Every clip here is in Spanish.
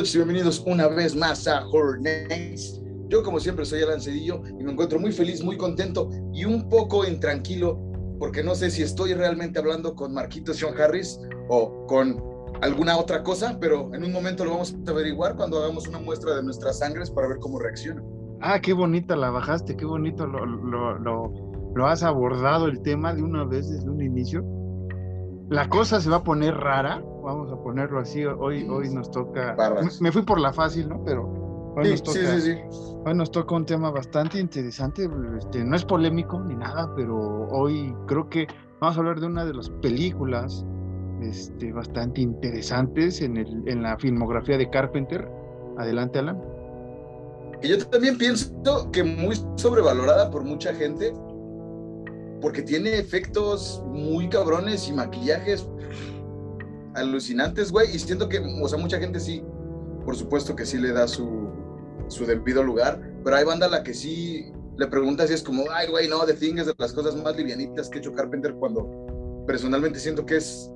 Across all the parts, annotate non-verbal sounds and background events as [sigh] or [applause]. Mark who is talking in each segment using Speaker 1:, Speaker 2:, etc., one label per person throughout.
Speaker 1: noches bienvenidos una vez más a Horror Nights. Yo, como siempre, soy Alan Cedillo y me encuentro muy feliz, muy contento y un poco intranquilo porque no sé si estoy realmente hablando con Marquitos Sean Harris o con alguna otra cosa, pero en un momento lo vamos a averiguar cuando hagamos una muestra de nuestras sangres para ver cómo reacciona.
Speaker 2: Ah, qué bonita la bajaste, qué bonito lo, lo, lo, lo has abordado el tema de una vez desde un inicio. La cosa se va a poner rara, vamos a ponerlo así. Hoy, hoy nos toca. Me fui por la fácil, ¿no? Pero hoy,
Speaker 1: Sí,
Speaker 2: nos toca,
Speaker 1: sí, sí, sí.
Speaker 2: hoy nos toca un tema bastante interesante. Este, no es polémico ni nada, pero hoy creo que vamos a hablar de una de las películas este, bastante interesantes en, el, en la filmografía de Carpenter. Adelante, Alan.
Speaker 1: Y yo también pienso que muy sobrevalorada por mucha gente, porque tiene efectos muy cabrones y maquillajes alucinantes, güey. Y siento que, o sea, mucha gente sí, por supuesto que sí le da su, su debido lugar, pero hay banda a la que sí le preguntas y es como, ay, güey, no, The Thing es de las cosas más livianitas que ha hecho Carpenter cuando personalmente siento que es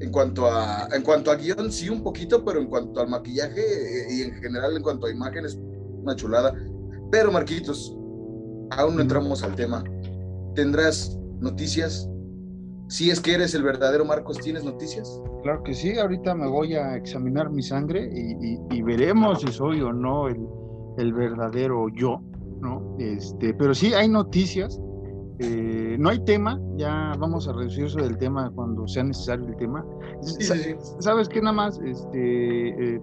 Speaker 1: en cuanto a en cuanto a guion sí un poquito, pero en cuanto al maquillaje eh, y en general en cuanto a imágenes una chulada. Pero Marquitos, aún no entramos al tema. ¿Tendrás noticias? Si es que eres el verdadero Marcos, ¿tienes noticias?
Speaker 2: Claro que sí, ahorita me voy a examinar mi sangre y, y- y veremos si soy o no el, el verdadero yo, ¿no? Este, pero sí hay noticias, eh, no hay tema, ya vamos a reducir eso del tema cuando sea necesario el tema.
Speaker 1: Sí,
Speaker 2: Sa-
Speaker 1: sí, sí.
Speaker 2: ¿Sabes qué? Nada más, este, eh,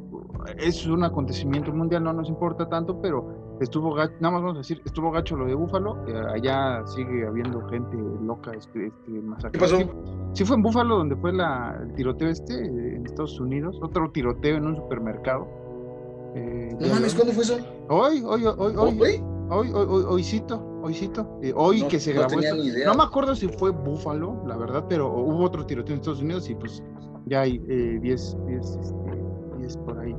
Speaker 2: es un acontecimiento mundial, no nos importa tanto, pero estuvo gacho, nada más vamos a decir, estuvo gacho lo de Búfalo, eh, allá sigue habiendo gente loca, este, este, masacrada.
Speaker 1: ¿Qué pasó?
Speaker 2: Sí, sí fue en Búfalo donde fue la, el tiroteo este, eh, en Estados Unidos, otro tiroteo en un supermercado. Eh,
Speaker 1: No mames, ¿cuándo fue eso?
Speaker 2: Hoy, hoy, hoy, hoy, hoy, hoy, hoy, hoy, hoycito, hoycito, eh, hoy
Speaker 1: No-
Speaker 2: que se
Speaker 1: no
Speaker 2: grabó
Speaker 1: tenía ni idea.
Speaker 2: No me acuerdo si fue Búfalo, la verdad, pero hubo otro tiroteo en Estados Unidos y pues ya hay 10 10 por ahí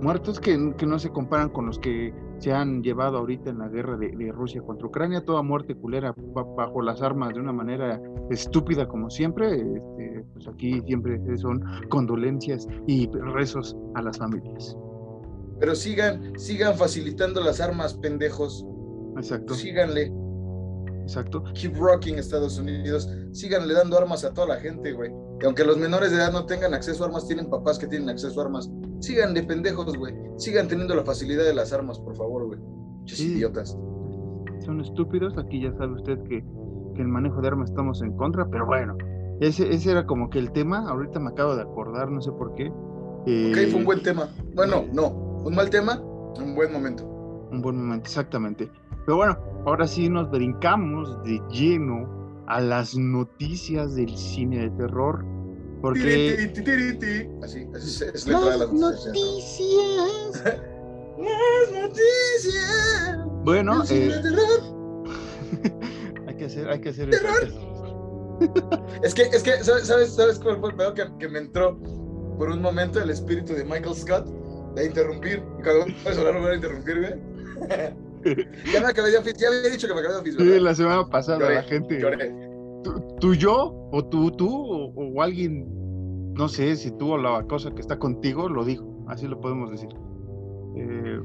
Speaker 2: muertos que, que no se comparan con los que se han llevado ahorita en la guerra de, de Rusia contra Ucrania, toda muerte culera ba- bajo las armas de una manera estúpida como siempre, este, pues aquí siempre son condolencias y rezos a las familias.
Speaker 1: pero sigan, sigan facilitando las armas, pendejos.
Speaker 2: Exacto,
Speaker 1: Síganle.
Speaker 2: Exacto.
Speaker 1: Keep rocking Estados Unidos. Síganle dando armas a toda la gente, güey. Que aunque los menores de edad no tengan acceso a armas, tienen papás que tienen acceso a armas. Síganle, pendejos, güey. Sigan teniendo la facilidad de las armas, por favor, güey. Pinches
Speaker 2: Sí.
Speaker 1: idiotas.
Speaker 2: son estúpidos. Aquí ya sabe usted que, que el manejo de armas estamos en contra, pero bueno, ese, ese era como que el tema. Ahorita me acabo de acordar, no sé por qué. Eh,
Speaker 1: Ok, fue un buen tema. Bueno, no. Un mal tema, un buen momento.
Speaker 2: un buen momento, exactamente. Pero bueno, ahora sí nos brincamos de lleno a las noticias del cine de terror. Porque.
Speaker 1: Tiri, tiri, tiri, tiri. Así, así es, es letra de
Speaker 2: Las
Speaker 1: noticias.
Speaker 2: noticias.
Speaker 1: Las noticias.
Speaker 2: Bueno, eh,
Speaker 1: de terror. [laughs]
Speaker 2: hay que hacer, hay que hacer hacer-
Speaker 1: Es que, es que, ¿sabes, sabes, sabes cuál fue el pedo que, que me entró por un momento el espíritu de Michael Scott de interrumpir? Y cuando puedes hablar, voy a interrumpir, güey. Ya me acabé de office, ya había dicho que me acabé de office,
Speaker 2: la semana pasada
Speaker 1: Lloré,
Speaker 2: la gente.
Speaker 1: lloré.
Speaker 2: tú, tú yo, o tú, tú, o, o alguien, no sé si tú o la cosa que está contigo lo dijo, así lo podemos decir. Eh,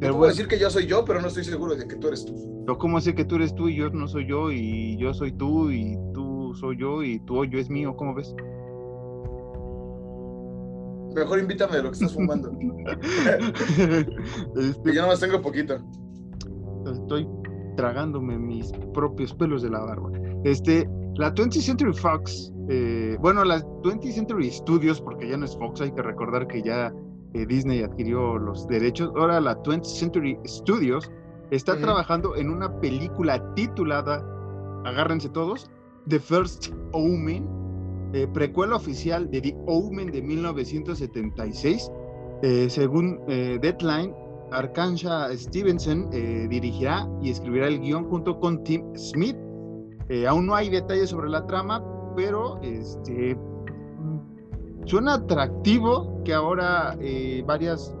Speaker 1: puedo
Speaker 2: bueno,
Speaker 1: decir que yo soy yo, pero no estoy seguro de que tú eres tú.
Speaker 2: pero ¿cómo sé que tú eres tú y yo no soy yo y yo soy tú y tú soy yo y tú o yo es mío? ¿Cómo ves?
Speaker 1: Mejor invítame de lo que estás fumando. [laughs] [laughs]
Speaker 2: Este,
Speaker 1: que yo nomás tengo poquito.
Speaker 2: Estoy tragándome mis propios pelos de la barba. Este, la 20th Century Fox, eh, bueno, la 20th Century Studios, porque ya no es Fox, hay que recordar que ya eh, Disney adquirió los derechos. Ahora la 20th Century Studios está trabajando en una película titulada, agárrense todos, The First Omen, eh, precuela oficial de The Omen de 1976. Eh, según Deadline, Arkansas Stevenson eh, dirigirá y escribirá el guion junto con Tim Smith. Eh, aún no hay detalles sobre la trama, pero este, suena atractivo que ahora eh, varias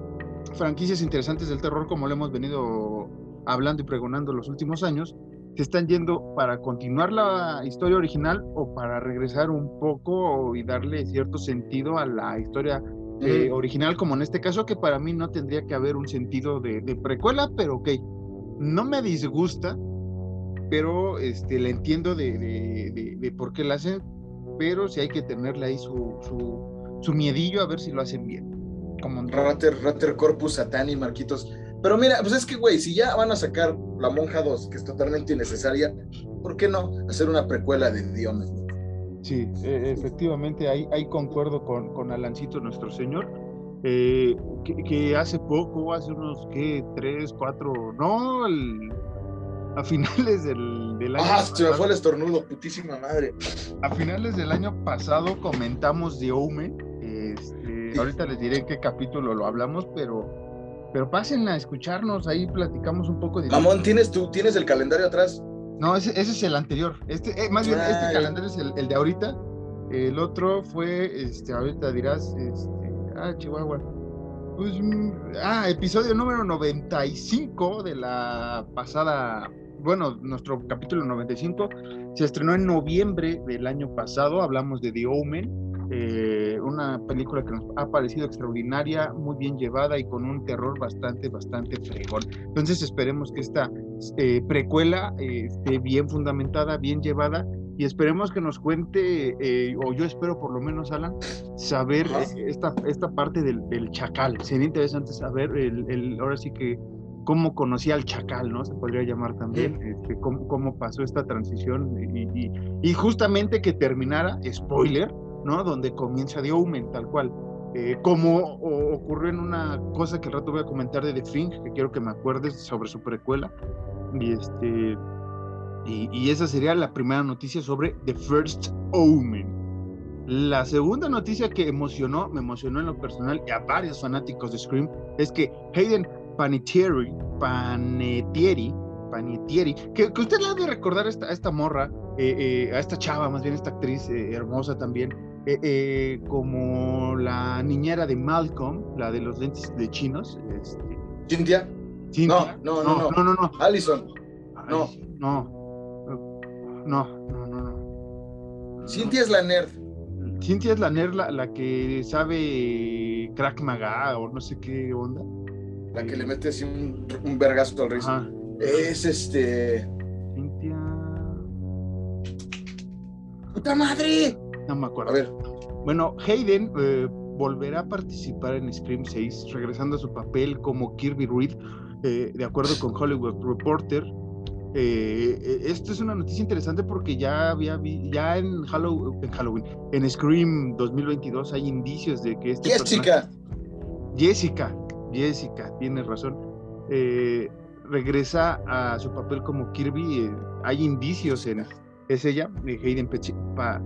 Speaker 2: franquicias interesantes del terror, como lo hemos venido hablando y pregonando los últimos años, se están yendo para continuar la historia original o para regresar un poco y darle cierto sentido a la historia eh, original, como en este caso, que para mí no tendría que haber un sentido de, precuela, pero ok, no me disgusta, pero este, le entiendo de, por qué la hacen, pero sí hay que tenerle ahí su, su, su miedillo a ver si lo hacen bien.
Speaker 1: Como Rater, Rater Corpus Satani, Marquitos. Pero mira, pues es que, güey, si ya van a sacar La Monja 2, que es totalmente innecesaria, ¿por qué no hacer una precuela de Diomes?
Speaker 2: Sí, e, efectivamente, ahí, ahí concuerdo con, con Alancito, nuestro señor, eh, que, hace poco, hace unos, ¿qué? Tres, cuatro, no, a finales del, del
Speaker 1: año. Ah, se me fue el estornudo, putísima madre.
Speaker 2: A finales del año pasado comentamos de Omen. Este, ahorita les diré en qué capítulo lo hablamos, pero, pero pasen a escucharnos, ahí platicamos un poco de.
Speaker 1: Mamón, ¿tienes, tú, ¿tienes el calendario atrás?
Speaker 2: No, ese, ese es el anterior. Este, eh, más bien, este calendario es el, el, de ahorita. El otro fue, este, ahorita dirás, este, ah, Chihuahua. Pues, mm, ah, episodio número 95 de la pasada, bueno, nuestro capítulo 95 se estrenó en noviembre del año pasado. Hablamos de The Omen eh, una película que nos ha parecido extraordinaria, muy bien llevada y con un terror bastante, bastante fregón. Entonces esperemos que esta eh, precuela eh, esté bien fundamentada, bien llevada y esperemos que nos cuente, o yo espero por lo menos, Alan, saber esta, esta parte del, chacal. Sería interesante saber, el, ahora sí que cómo conocía al chacal, ¿no? Se podría llamar también, este, cómo, cómo, pasó esta transición y, y, justamente que terminara, spoiler, ¿no? Donde comienza The Omen, tal cual. Eh, como ocurrió en una cosa que al rato voy a comentar de The Thing, que quiero que me acuerdes sobre su precuela. Y, este, y, esa sería la primera noticia sobre The First Omen. La segunda noticia que emocionó, me emocionó en lo personal y a varios fanáticos de Scream, es que Hayden Panettiere, Panettiere, Panettiere que, usted le ha de recordar a esta, esta morra, eh, eh, a esta chava, más bien esta actriz hermosa también, eh, eh, como la niñera de Malcolm, la de los lentes de chinos. Este...
Speaker 1: ¿Cintia? No, no, no, no, no, no, Allison.
Speaker 2: No. No. No, no, no,
Speaker 1: Cintia es la nerd.
Speaker 2: Cintia es la nerd, la, que sabe crack maga o no sé qué onda.
Speaker 1: La que le mete así un, un vergazo al rey. Es este.
Speaker 2: Cintia.
Speaker 1: ¡Puta madre!
Speaker 2: No me acuerdo. A ver. Bueno, Hayden eh, volverá a participar en Scream 6, regresando a su papel como Kirby Reed, eh, de acuerdo con Hollywood Reporter. Eh, esto es una noticia interesante porque ya había ya en Halloween, en Halloween, en Scream 2022 hay indicios de que este
Speaker 1: Jessica,
Speaker 2: Jessica, Jessica, tienes razón, regresa a su papel como Kirby. hay indicios en es ella, Hayden pa,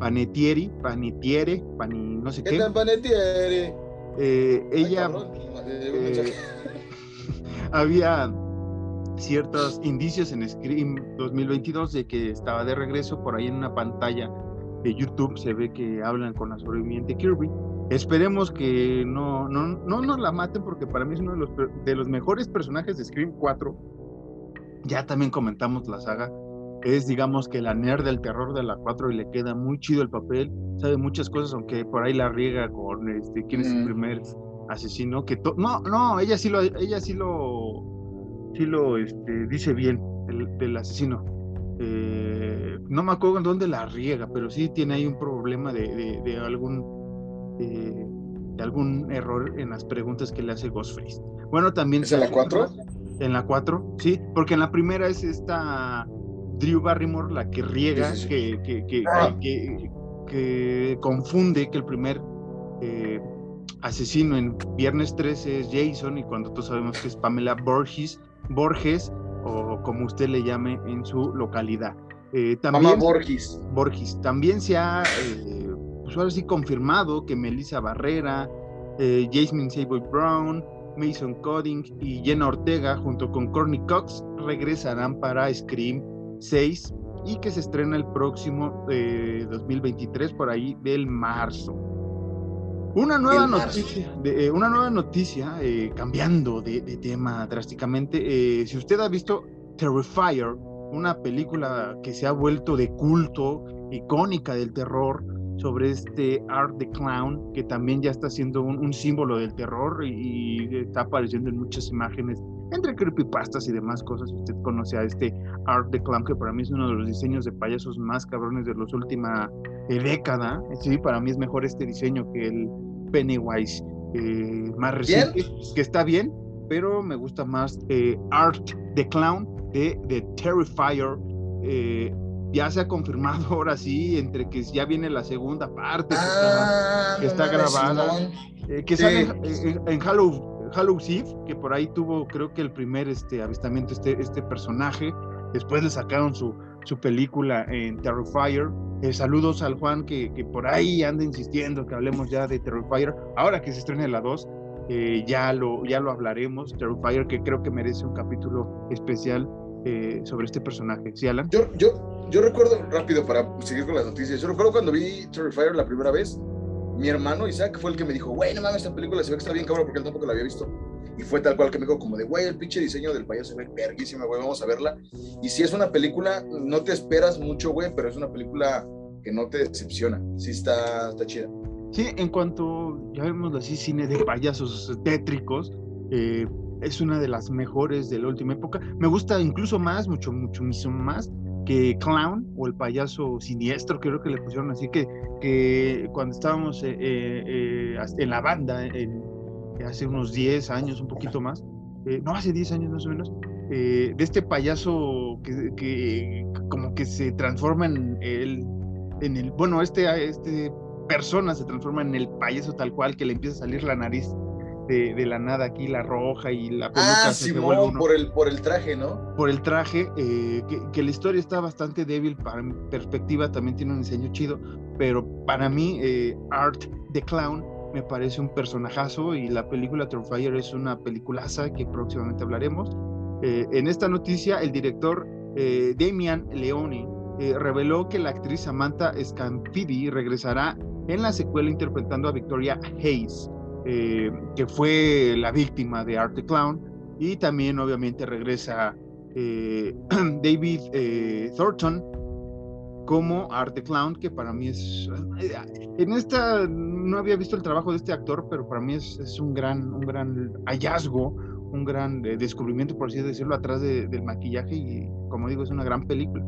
Speaker 2: Panettieri, Panettiere, Pani, no sé qué.
Speaker 1: ¿Qué Panettiere?
Speaker 2: Eh, ella eh, [laughs] había ciertos indicios en Scream 2022 de que estaba de regreso por ahí en una pantalla de YouTube se ve que hablan con la sobreviviente Kirby. Esperemos que no, no, no nos la maten porque para mí es uno de los, de los mejores personajes de Scream 4. Ya también comentamos la saga es digamos que la nerd del terror de la 4 y le queda muy chido el papel, sabe muchas cosas, aunque por ahí la riega con este, quién es el primer asesino, que no, no, ella sí lo, ella sí lo, sí lo este, dice bien, el, del asesino. Eh, no me acuerdo en dónde la riega, pero sí tiene ahí un problema de, de, algún eh, de algún error en las preguntas que le hace Ghostface. Bueno, también...
Speaker 1: ¿Es en la 4?
Speaker 2: En la 4, sí, porque en la primera es esta Drew Barrymore la que riega, ah. que, que, confunde que el primer eh, asesino en Viernes 13 es Jason y cuando todos sabemos que es Pamela Borges, Borges o como usted le llame en su localidad.
Speaker 1: Eh, también, Borges.
Speaker 2: Borges. También se ha, eh, pues ahora sí, confirmado que Melissa Barrera, eh, Jasmine Savoy Brown, Mason Coding y Jenna Ortega, junto con Courtney Cox, regresarán para Scream 6 y que se estrena el próximo 2023 por ahí del marzo. Una nueva noticia, eh, una nueva noticia eh, cambiando de, tema drásticamente. Eh, si usted ha visto Terrifier, una película que se ha vuelto de culto, icónica del terror, sobre este Art the Clown, que también ya está siendo un, símbolo del terror y, está apareciendo en muchas imágenes entre creepypastas y demás cosas. Usted conoce a este Art the Clown, que para mí es uno de los diseños de payasos más cabrones de los última eh, década. Sí, para mí es mejor este diseño que el Pennywise eh, más reciente, que está bien, pero me gusta más eh, Art the Clown de The Terrifier. Eh, ya se ha confirmado [laughs] ahora sí, entre que ya viene la segunda parte que está, ah, grabada, eh, que sale en, Halloween, Eve, que por ahí tuvo creo que el primer este, avistamiento este, este personaje, después le sacaron su, su película en Terrifier. Eh, saludos al Juan que, que, por ahí anda insistiendo que hablemos ya de Terrifier, ahora que se estrena la 2. Eh, ya, lo, ya lo hablaremos, Terrifier, que creo que merece un capítulo especial eh, sobre este personaje. ¿Sí, Alan?
Speaker 1: Yo, yo, yo recuerdo, rápido para seguir con las noticias, yo recuerdo cuando vi Terrifier la primera vez, mi hermano Isaac fue el que me dijo, güey, no mames, esta película se ve que está bien cabrón porque él tampoco la había visto. Y fue tal cual que me dijo como de, güey, el pinche diseño del payaso se ve verguísima, güey, vamos a verla. Y si es una película, no te esperas mucho, güey, pero es una película que no te decepciona. Sí está, está chida.
Speaker 2: Sí, en cuanto, ya vemos así, cine de payasos tétricos, eh, es una de las mejores de la última época. Me gusta incluso más, mucho, mucho, mucho más Clown o el payaso siniestro, creo que le pusieron así, que, cuando estábamos eh, eh, en la banda, hace unos 10 años, un poquito más, no, hace 10 años más o menos, de este payaso que, que, como que se transforma en el, en el bueno, este, este persona se transforma en el payaso tal cual, que le empieza a salir la nariz de, de la nada aquí, la roja y la
Speaker 1: peluca. Ah, Simón, por el, por el traje, ¿no?
Speaker 2: Por el traje, eh, que, que, la historia está bastante débil, para mi perspectiva también tiene un diseño chido, pero para mí eh, Art the Clown me parece un personajazo y la película Fire es una peliculaza que próximamente hablaremos. Eh, en esta noticia, el director Damian Leone reveló que la actriz Samantha Scampidi regresará en la secuela interpretando a Victoria Hayes, eh, que fue la víctima de Art the Clown, y también obviamente regresa eh, [clears throat] David eh, Thornton como Art the Clown, que para mí es... En esta no había visto el trabajo de este actor, pero para mí es, es un, gran, un gran hallazgo, un gran descubrimiento, por así decirlo, atrás del maquillaje y como digo, es una gran película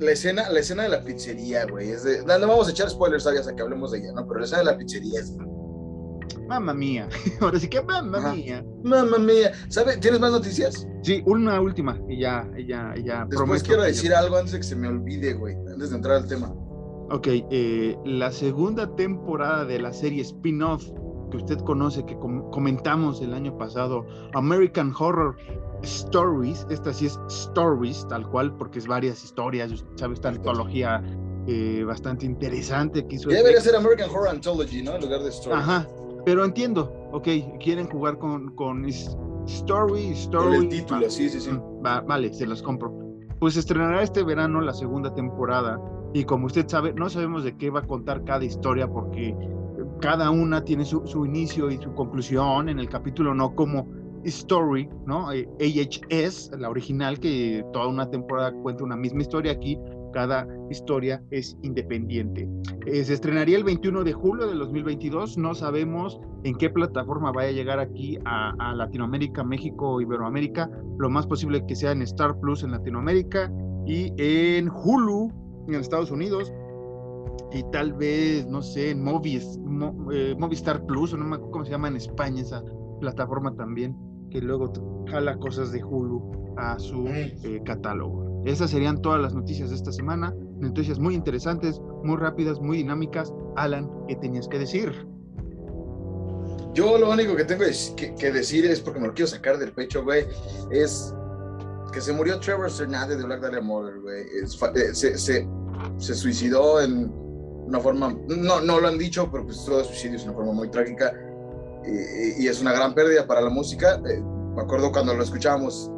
Speaker 1: la escena, la escena de la pizzería, güey, es de. No, vamos a echar spoilers hasta que hablemos de ella, ¿no? Pero la escena de la pizzería es.
Speaker 2: Mamma mía. [laughs] Ahora sí que mamma mía.
Speaker 1: Mamma mía. ¿Sabe? ¿Tienes más noticias?
Speaker 2: Sí, una última y ya, ya, ya.
Speaker 1: Después quiero decir algo antes de que se me olvide, güey, antes de entrar al tema.
Speaker 2: Ok, eh, la segunda temporada de la serie spin-off que usted conoce, que comentamos el año pasado, American Horror Stories, esta sí es Stories, tal cual, porque es varias historias, ¿sabes? Esta antología eh, bastante interesante que hizo.
Speaker 1: Debería ser American Horror Anthology, ¿no? En lugar de Stories.
Speaker 2: Ajá, pero entiendo, ok, quieren jugar con, con Story, Story.
Speaker 1: el título, sí, sí, sí. Mm,
Speaker 2: vale, se los compro. Pues estrenará este verano la segunda temporada y como usted sabe, no sabemos de qué va a contar cada historia porque cada una tiene su, su inicio y su conclusión en el capítulo, no como Story, ¿no? AHS, la original, que toda una temporada cuenta una misma historia. Aquí cada historia es independiente. Eh, se estrenaría el 21 de julio de 2022. No sabemos en qué plataforma vaya a llegar aquí a, a Latinoamérica, México, Iberoamérica. Lo más posible que sea en Star Plus en Latinoamérica y en Hulu en Estados Unidos y tal vez, no sé, en Movis, eh, Movistar Plus, o no me acuerdo cómo se llama en España esa plataforma también que luego jala cosas de Hulu a su eh, catálogo. Esas serían todas las noticias de esta semana. Noticias muy interesantes, muy rápidas, muy dinámicas. Alan, ¿qué tenías que decir?
Speaker 1: Yo lo único que tengo que, decir es, porque me lo quiero sacar del pecho, güey, es que se murió Trevor Sernade de Black Dahlia Murder, güey. Eh, se, se, se, suicidó en una forma, no, no lo han dicho, pero pues todo suicidio es una forma muy trágica y, es una gran pérdida para la música. Eh, me acuerdo cuando lo escuchábamos,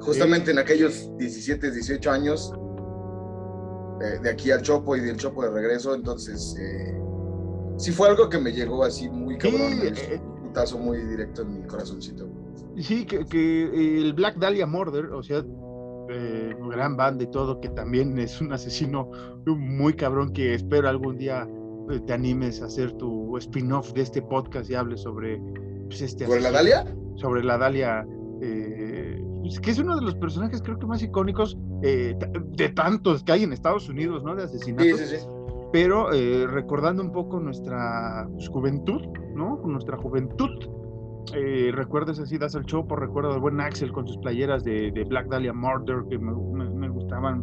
Speaker 1: justamente en aquellos 17, 18 años, eh, de aquí al Chopo y del Chopo de regreso, entonces eh, sí fue algo que me llegó así muy cabrón, un putazo muy directo en mi corazoncito.
Speaker 2: Sí, que, que el Black Dahlia Murder, o sea, gran banda y todo, que también es un asesino muy cabrón que espero algún día eh, te animes a hacer tu spin-off de este podcast y hables sobre pues, este
Speaker 1: ¿Sobre la Dalia?
Speaker 2: Sobre la Dalia, eh, pues, que es uno de los personajes creo que más icónicos eh, de tantos que hay en Estados Unidos, ¿no? De asesinatos.
Speaker 1: Sí, sí, sí.
Speaker 2: Pero recordando un poco nuestra pues, juventud, ¿no? Nuestra juventud. recuerdas así, das el chopo, recuerdo al buen Axel con sus playeras de, Black Dahlia Murder, que me, me gustaban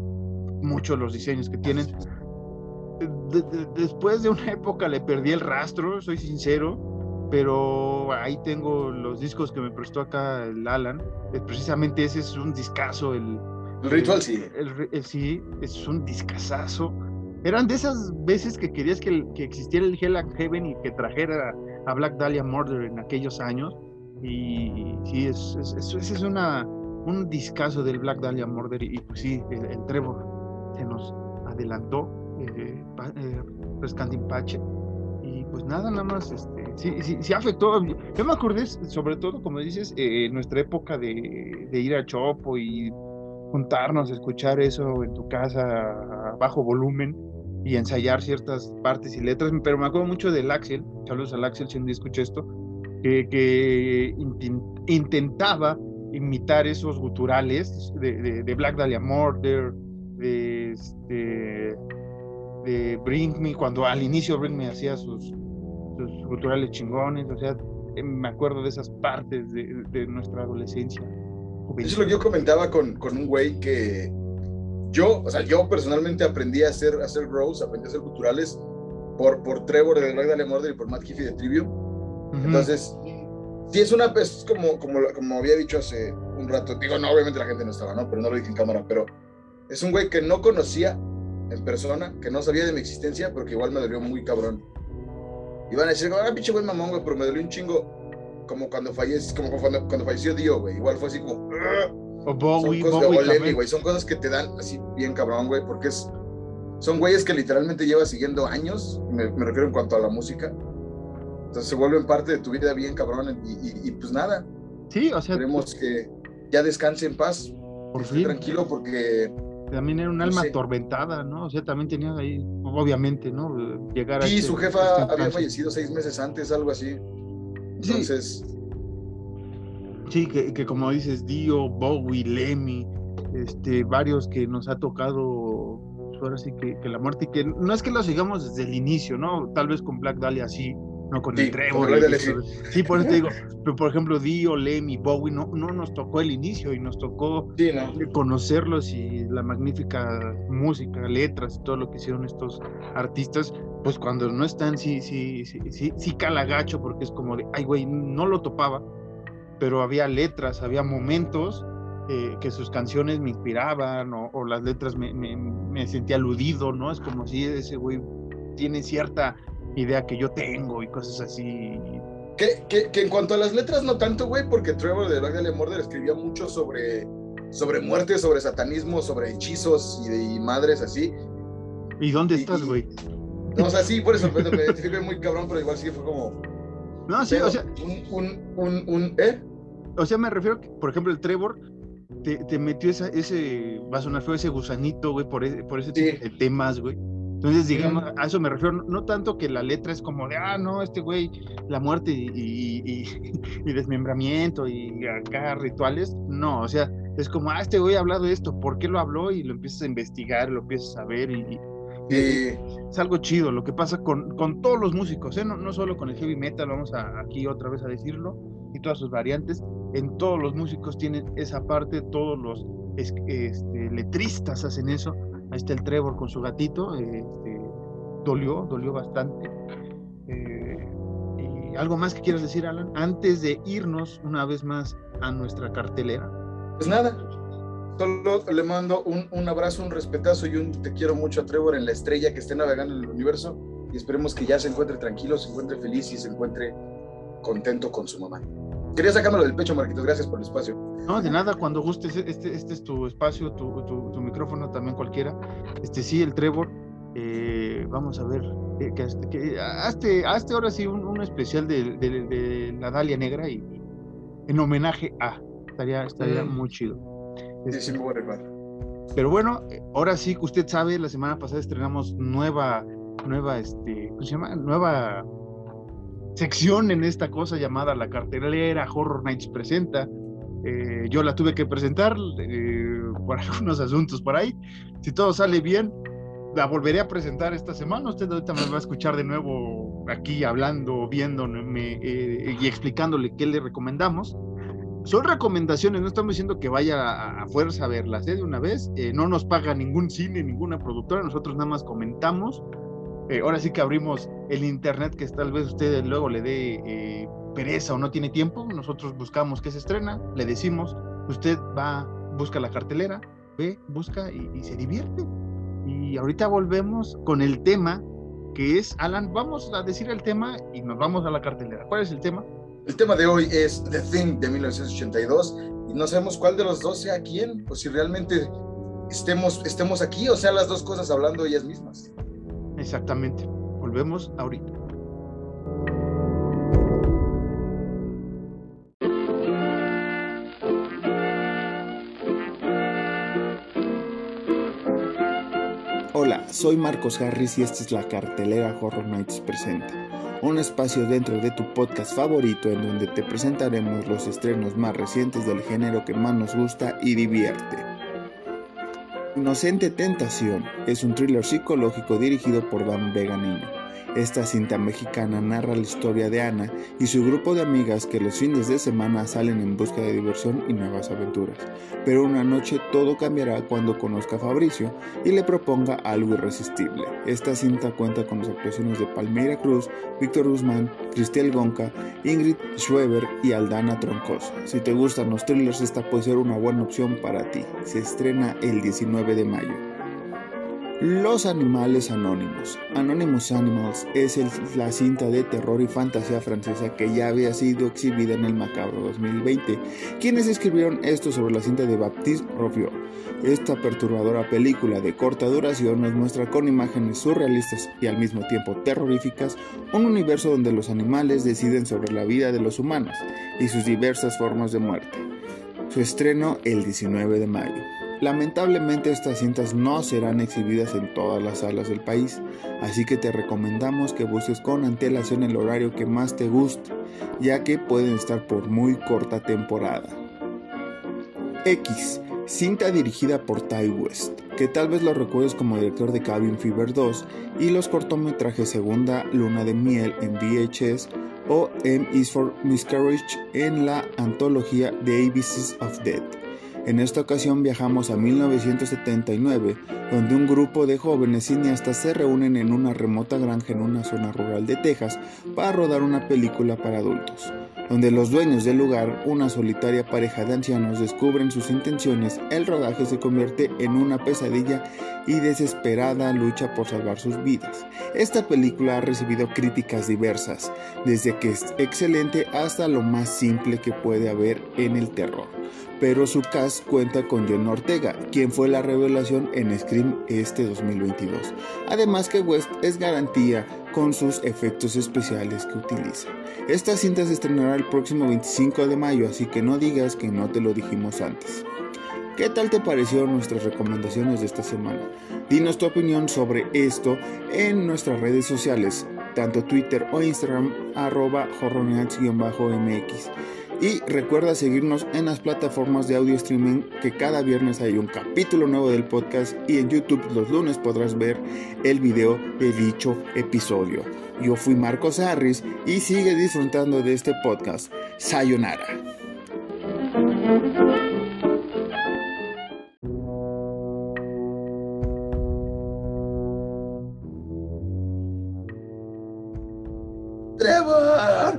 Speaker 2: mucho los diseños que tienen después de una época le perdí el rastro, soy sincero, pero ahí tengo los discos que me prestó acá el Alan. Eh, precisamente ese es un discazo. El,
Speaker 1: el ritual, sí.
Speaker 2: El, sí, es un discazazo. Eran de esas veces que querías que, que existiera el Hell and Heaven y que trajera a Black Dahlia Murder en aquellos años. Y sí, es, es, es, una, un discazo del Black Dahlia Murder. Y, pues sí, el, el Trevor se nos adelantó eh, eh, Pache. Pues nada, nada más, este, sí, sí, sí afectó. Yo me acordé, sobre todo, como dices, eh, nuestra época de, ir a Chopo y juntarnos, escuchar eso en tu casa a bajo volumen y ensayar ciertas partes y letras, pero me acuerdo mucho del Axel, saludos al Axel si un día escuché esto, que, intentaba imitar esos guturales de, de, Black Dahlia Murder, de, este, de Bring Me, cuando al inicio Bring Me hacía sus, sus culturales chingones, o sea, eh, me acuerdo de esas partes de, de nuestra adolescencia.
Speaker 1: Eso es lo que yo comentaba con, con, un güey que yo, o sea, yo personalmente aprendí a hacer, a hacer Rose, aprendí a hacer culturales por, por Trevor de Greg Murder y por Matt Kiffy de Trivium. Entonces, sí es una, es como, como, como había dicho hace un rato, digo, no, obviamente la gente no estaba, ¿no? Pero no lo dije en cámara, pero es un güey que no conocía en persona, que no sabía de mi existencia, pero que igual me dolió muy cabrón. Iban a decir, ah, pinche güey mamón, güey, pero me dolió un chingo. Como cuando falleció, como cuando, cuando falleció Dio, güey. Igual fue así como.
Speaker 2: O Bowie,
Speaker 1: son cosas, güey. Son cosas que te dan así bien cabrón, güey, porque es. Son güeyes que literalmente llevas siguiendo años, me, me, refiero en cuanto a la música. Entonces se vuelven parte de tu vida bien cabrón y, y, pues nada.
Speaker 2: Sí, o sea.
Speaker 1: Esperemos que ya descanse en paz. Por fin. Tranquilo porque
Speaker 2: también era un alma atormentada, ¿no? O sea, también tenía ahí, obviamente, ¿no?
Speaker 1: Llegar sí, a. Sí, su jefa había fallecido seis meses antes, algo así. Entonces.
Speaker 2: Sí, que, que, como dices, Dio, Bowie, Lemmy, este, varios que nos ha tocado, pues, ahora sí que, que la muerte, y que no es que lo sigamos desde el inicio, ¿no? Tal vez con Black Dahlia sí, no con el Trevor. sí, por eso te digo, [laughs] pero por ejemplo, Dio, Lemmy, Bowie, no, no nos tocó el inicio y nos tocó conocerlos y la magnífica música, letras y todo lo que hicieron estos artistas, pues cuando no están, sí, sí, sí, sí, sí cala gacho porque es como de, ay, güey, no lo topaba, pero había letras, había momentos eh, que sus canciones me inspiraban o, las letras me, me, me, sentía aludido, ¿no? Es como si ese güey tiene cierta idea que yo tengo y cosas así.
Speaker 1: Que, que, que en cuanto a las letras, no tanto, güey, porque Trevor de Black Dahlia Murder escribía mucho sobre, sobre muerte, sobre satanismo, sobre hechizos y, de, madres así.
Speaker 2: ¿Y dónde estás, güey?
Speaker 1: No, o sea, sí, por eso me identifiqué muy cabrón, pero igual sí fue como.
Speaker 2: No, sí, o sea.
Speaker 1: Un, un, un, ¿eh?
Speaker 2: O sea, me refiero que, por ejemplo, el Trevor te, te metió esa, ese, va a sonar feo, ese gusanito, güey, por, ese, por ese tipo de temas, güey. Entonces, digamos, a eso me refiero, no tanto que la letra es como de, ah, no, este güey, la muerte [laughs] y, desmembramiento y acá rituales, no, o sea, es como, ah, este güey ha hablado de esto, ¿por qué lo habló? Y lo empiezas a investigar, lo empiezas a ver y, es algo chido, lo que pasa con, con todos los músicos, ¿eh? no, no, solo con el heavy metal, vamos a, aquí otra vez a decirlo, y todas sus variantes, en todos los músicos tienen esa parte, todos los este, letristas hacen eso, Ahí está el Trevor con su gatito. Este, dolió, dolió bastante. Eh, ¿Y algo más que quieras decir, Alan? Antes de irnos una vez más a nuestra cartelera.
Speaker 1: Pues nada, solo le mando un, un, abrazo, un respetazo y un te quiero mucho a Trevor en la estrella que esté navegando en el universo y esperemos que ya se encuentre tranquilo, se encuentre feliz y se encuentre contento con su mamá. Quería sacármelo del pecho, Marquitos, gracias por el espacio.
Speaker 2: No, de nada, cuando gustes, este, este es tu espacio, tu, tu, micrófono también cualquiera. Este sí, el Trevor. Eh, vamos a ver, eh, que, que, hazte, hazte, ahora sí un, especial de, de, la Dalia Negra y en homenaje a. Estaría, estaría mm. muy chido.
Speaker 1: Sí, sí,
Speaker 2: Pero bueno, ahora sí que usted sabe, la semana pasada estrenamos nueva nueva, este, ¿cómo se llama? Nueva sección en esta cosa llamada La Cartelera Horror Nights Presenta. Eh, yo la tuve que presentar eh, por [laughs] algunos asuntos por ahí. Si todo sale bien, la volveré a presentar esta semana. Usted ahorita me va a escuchar de nuevo aquí hablando, viéndome eh, y explicándole qué le recomendamos. Son recomendaciones, no estamos diciendo que vaya a, fuerza a verlas de una vez. no nos paga ningún cine, ninguna productora, nosotros nada más comentamos eh, ahora sí que abrimos el internet que tal vez usted luego le dé eh, pereza o no tiene tiempo. Nosotros buscamos que se estrena, le decimos, usted va, busca la cartelera, ve, busca y, se divierte. Y ahorita volvemos con el tema que es, Alan, vamos a decir el tema y nos vamos a la cartelera. ¿Cuál es el tema?
Speaker 1: El tema de hoy es The Thing de 1982 y no sabemos cuál de los dos sea quién, o si realmente estemos, estemos aquí, o sea, las dos cosas hablando ellas mismas.
Speaker 2: Exactamente. Volvemos ahorita.
Speaker 3: Hola, soy Marcos Harris y esta es la cartelera Horror Nights Presenta, un espacio dentro de tu podcast favorito en donde te presentaremos los estrenos más recientes del género que más nos gusta y divierte. Inocente Tentación es un thriller psicológico dirigido por Dan Vega Niño esta cinta mexicana narra la historia de Ana y su grupo de amigas que los fines de semana salen en busca de diversión y nuevas aventuras. Pero una noche todo cambiará cuando conozca a Fabricio y le proponga algo irresistible. Esta cinta cuenta con las actuaciones de Palmeira Cruz, Víctor Guzmán, Cristel Gonca, Ingrid Schweber y Aldana Troncoso. Si te gustan los thrillers, esta puede ser una buena opción para ti. Se estrena el 19 de mayo. Los animales anónimos. Anonymous Animals es la cinta de terror y fantasía francesa que ya había sido exhibida en el Macabro 2020. Quienes escribieron esto sobre la cinta de Baptiste Roffiot. Esta perturbadora película de corta duración nos muestra con imágenes surrealistas y al mismo tiempo terroríficas un universo donde los animales deciden sobre la vida de los humanos y sus diversas formas de muerte. Su estreno el 19 de mayo. Lamentablemente estas cintas no serán exhibidas en todas las salas del país, así que te recomendamos que busques con antelación el horario que más te guste, ya que pueden estar por muy corta temporada. X, cinta dirigida por Ty West, que tal vez lo recuerdes como director de Cabin Fever 2 y los cortometrajes Segunda Luna de Miel en VHS o M is for Miscarriage en la antología The ABCs of Death. En esta ocasión viajamos a 1979, donde un grupo de jóvenes cineastas se reúnen en una remota granja en una zona rural de Texas para rodar una película para adultos, donde los dueños del lugar, una solitaria pareja de ancianos, descubren sus intenciones, el rodaje se convierte en una pesadilla y desesperada lucha por salvar sus vidas. Esta película ha recibido críticas diversas, desde que es excelente hasta lo más simple que puede haber en el terror pero su cast cuenta con John Ortega, quien fue la revelación en Scream este 2022. Además que West es garantía con sus efectos especiales que utiliza. Esta cinta se estrenará el próximo 25 de mayo, así que no digas que no te lo dijimos antes. ¿Qué tal te parecieron nuestras recomendaciones de esta semana? Dinos tu opinión sobre esto en nuestras redes sociales, tanto Twitter o Instagram, arroba mx y recuerda seguirnos en las plataformas de audio streaming que cada viernes hay un capítulo nuevo del podcast y en YouTube los lunes podrás ver el video de dicho episodio. Yo fui Marcos Harris y sigue disfrutando de este podcast. Sayonara.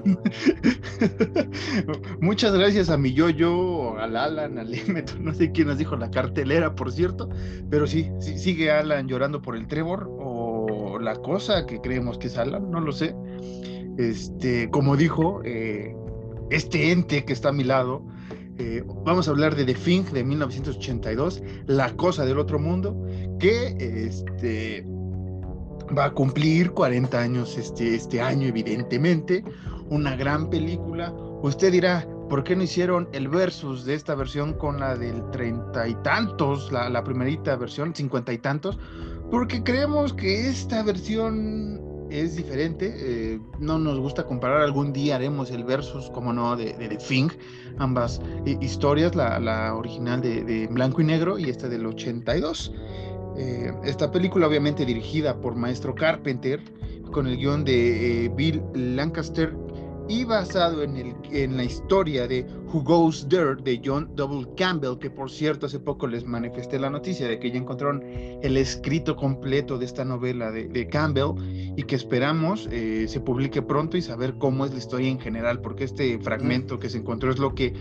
Speaker 3: [laughs] [laughs]
Speaker 2: Muchas gracias a mi yo-yo, al Alan, al Emeto, no sé quién nos dijo la cartelera, por cierto, pero sí, sí, sigue Alan llorando por el Trevor o la cosa que creemos que es Alan, no lo sé. Este, como dijo, eh, este ente que está a mi lado, eh, vamos a hablar de The Thing de 1982, La cosa del otro mundo, que este, va a cumplir 40 años este, este año, evidentemente una gran película. Usted dirá, ¿por qué no hicieron el versus de esta versión con la del treinta y tantos, la, la primerita versión, cincuenta y tantos? Porque creemos que esta versión es diferente. Eh, no nos gusta comparar. Algún día haremos el versus, como no, de, de, The Thing. Ambas eh, historias, la, la original de, de, blanco y negro y esta del 82. Eh, esta película, obviamente dirigida por Maestro Carpenter, con el guion de eh, Bill Lancaster y basado en, la historia de Who Goes There de John W. Campbell, que por cierto hace poco les manifesté la noticia de que ya encontraron el escrito completo de esta novela de, de Campbell y que esperamos eh, se publique pronto y saber cómo es la historia en general, porque este fragmento que se encontró es lo que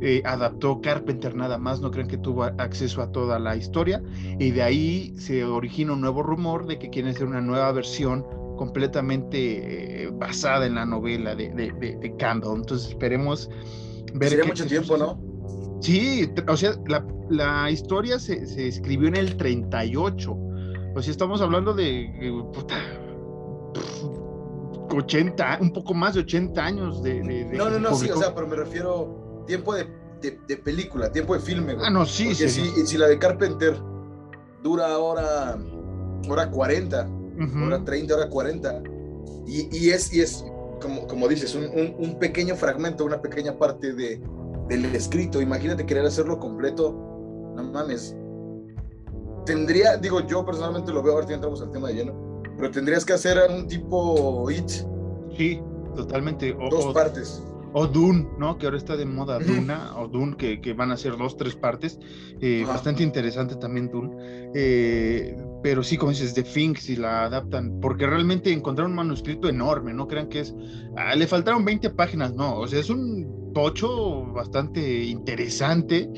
Speaker 2: eh, adaptó Carpenter nada más, no creen que tuvo acceso a toda la historia y de ahí se origina un nuevo rumor de que quieren hacer una nueva versión completamente eh, basada en la novela de, de, de, de, Campbell. Entonces esperemos ver.
Speaker 1: Sería mucho tiempo, ¿no?
Speaker 2: Sí, o sea, la, la historia se, se, escribió en el 38. O sea, estamos hablando de. Puta, 80, un poco más de 80 años de.
Speaker 1: no, no, no, sí, o sea, pero me refiero tiempo de, película, tiempo de filme.
Speaker 2: Güey. Ah, no, sí, sí.
Speaker 1: Si, si la de Carpenter dura ahora, hora 40 hora 30, hora 40. Y, y, es, y es como, como dices, un, un, un, pequeño fragmento, una pequeña parte de, del escrito. Imagínate querer hacerlo completo. No mames. Tendría, digo, yo personalmente lo veo, ahorita entramos al tema de lleno, pero tendrías que hacer un tipo IT.
Speaker 2: Sí, totalmente.
Speaker 1: O, Dos partes.
Speaker 2: O Dune, ¿no? Que ahora está de moda Duna, o Dune, que, que van a ser dos, tres partes. Eh, bastante interesante también Dune. Eh, pero sí, como dices, The Thing, si la adaptan, porque realmente encontraron un manuscrito enorme, no crean que es, ah, le faltaron 20 páginas, no, o sea, es un tocho bastante interesante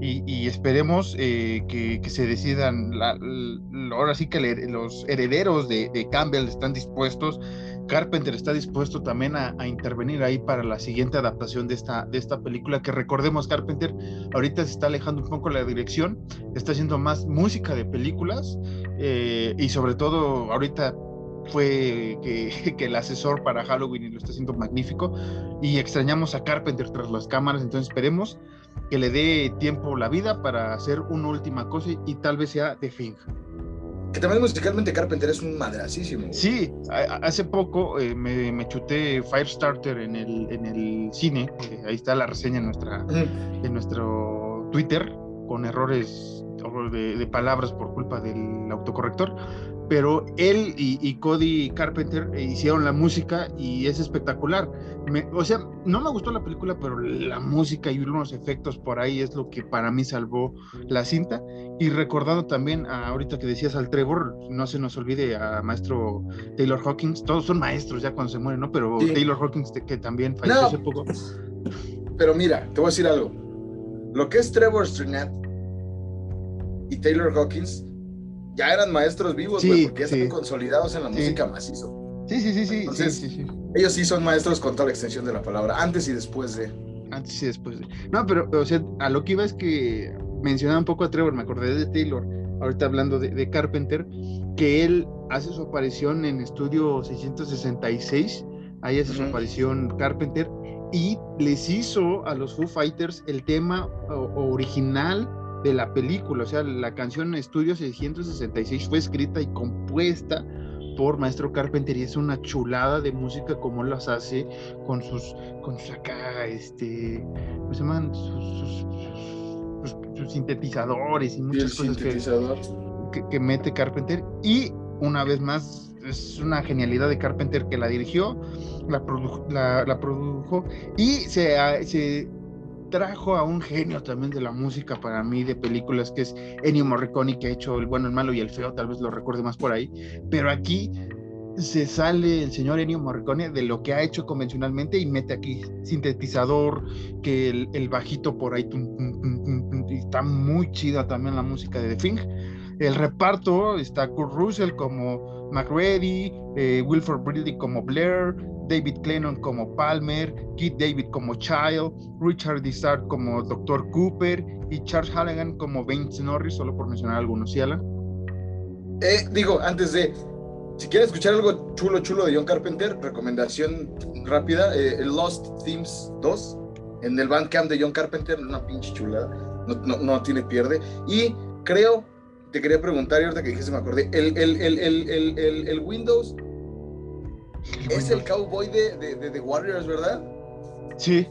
Speaker 2: y, y esperemos eh, que, que, se decidan, la, la, ahora sí que le, los herederos de, de, Campbell están dispuestos, Carpenter está dispuesto también a, intervenir ahí para la siguiente adaptación de esta, de esta película, que recordemos, Carpenter ahorita se está alejando un poco la dirección, está haciendo más música de películas, eh, y sobre todo ahorita fue que, [laughs] que, el asesor para Halloween y lo está haciendo magnífico y extrañamos a Carpenter tras las cámaras, entonces esperemos que le dé tiempo la vida para hacer una última cosa y, tal vez sea The Thing.
Speaker 1: Que también musicalmente Carpenter es un madrasísimo.
Speaker 2: Sí, a, hace poco eh, me, me, chuté Firestarter en el, en el cine, eh, ahí está la reseña en, nuestra, en nuestro Twitter, con errores de, de, palabras por culpa del autocorrector, pero él y, y Cody Carpenter hicieron la música y es espectacular. Me, o sea, no me gustó la película, pero la música y unos efectos por ahí es lo que para mí salvó la cinta. Y recordando también, a, ahorita que decías al Trevor, no se nos olvide a maestro Taylor Hawkins, todos son maestros ya cuando se mueren, ¿no? Pero sí. Taylor Hawkins, que también falleció no, hace poco.
Speaker 1: Pero mira, te voy a decir algo. Lo que es Trevor Strinett y Taylor Hawkins ya eran maestros vivos,
Speaker 2: sí,
Speaker 1: porque ya
Speaker 2: sí.
Speaker 1: están consolidados en la música macizo.
Speaker 2: Sí, sí, sí, sí.
Speaker 1: Entonces,
Speaker 2: sí.
Speaker 1: Ellos sí son maestros con toda la extensión de la palabra, antes y después de.
Speaker 2: Antes y después de. No, pero, o sea, a lo que iba es que mencionaba un poco a Trevor, me acordé de Taylor, ahorita hablando de, de Carpenter, que él hace su aparición en Estudio 666, ahí hace uh -huh. su aparición Carpenter, y les hizo a los Foo Fighters el tema original de la película, o sea, la canción Estudio 666 fue escrita y compuesta por Maestro Carpenter y es una chulada de música como las hace con sus, con sus acá, este, ¿cómo se llaman? Sus, sus, sus, sus sintetizadores y muchas
Speaker 1: y
Speaker 2: cosas que, que, que mete Carpenter y una vez más es una genialidad de Carpenter que la dirigió, la, produ la, la produjo y se, se trajo a un genio también de la música para mí de películas que es Ennio Morricone que ha hecho El bueno, el malo y el feo, tal vez lo recuerde más por ahí, pero aquí se sale el señor Ennio Morricone de lo que ha hecho convencionalmente y mete aquí sintetizador, que el, bajito por ahí tum, está muy chida también la música de The Thing. El reparto está Kurt Russell como McReady, eh, Wilford Briley como Blair, David Clennon como Palmer, Keith David como Child, Richard Dissart como Dr. Cooper y Charles Halligan como Vince Norris, solo por mencionar algunos, ¿sí, Alan?
Speaker 1: Eh, digo, antes de, si quieren escuchar algo chulo, chulo de John Carpenter, recomendación rápida, eh, Lost Themes 2, en el Bandcamp de John Carpenter, una pinche chulada, no, no, no tiene pierde, y creo te quería preguntar, y ahorita que dijiste me acordé, el, el, el, el Windows es el cowboy de, de, de, Warriors, ¿verdad?
Speaker 2: Sí,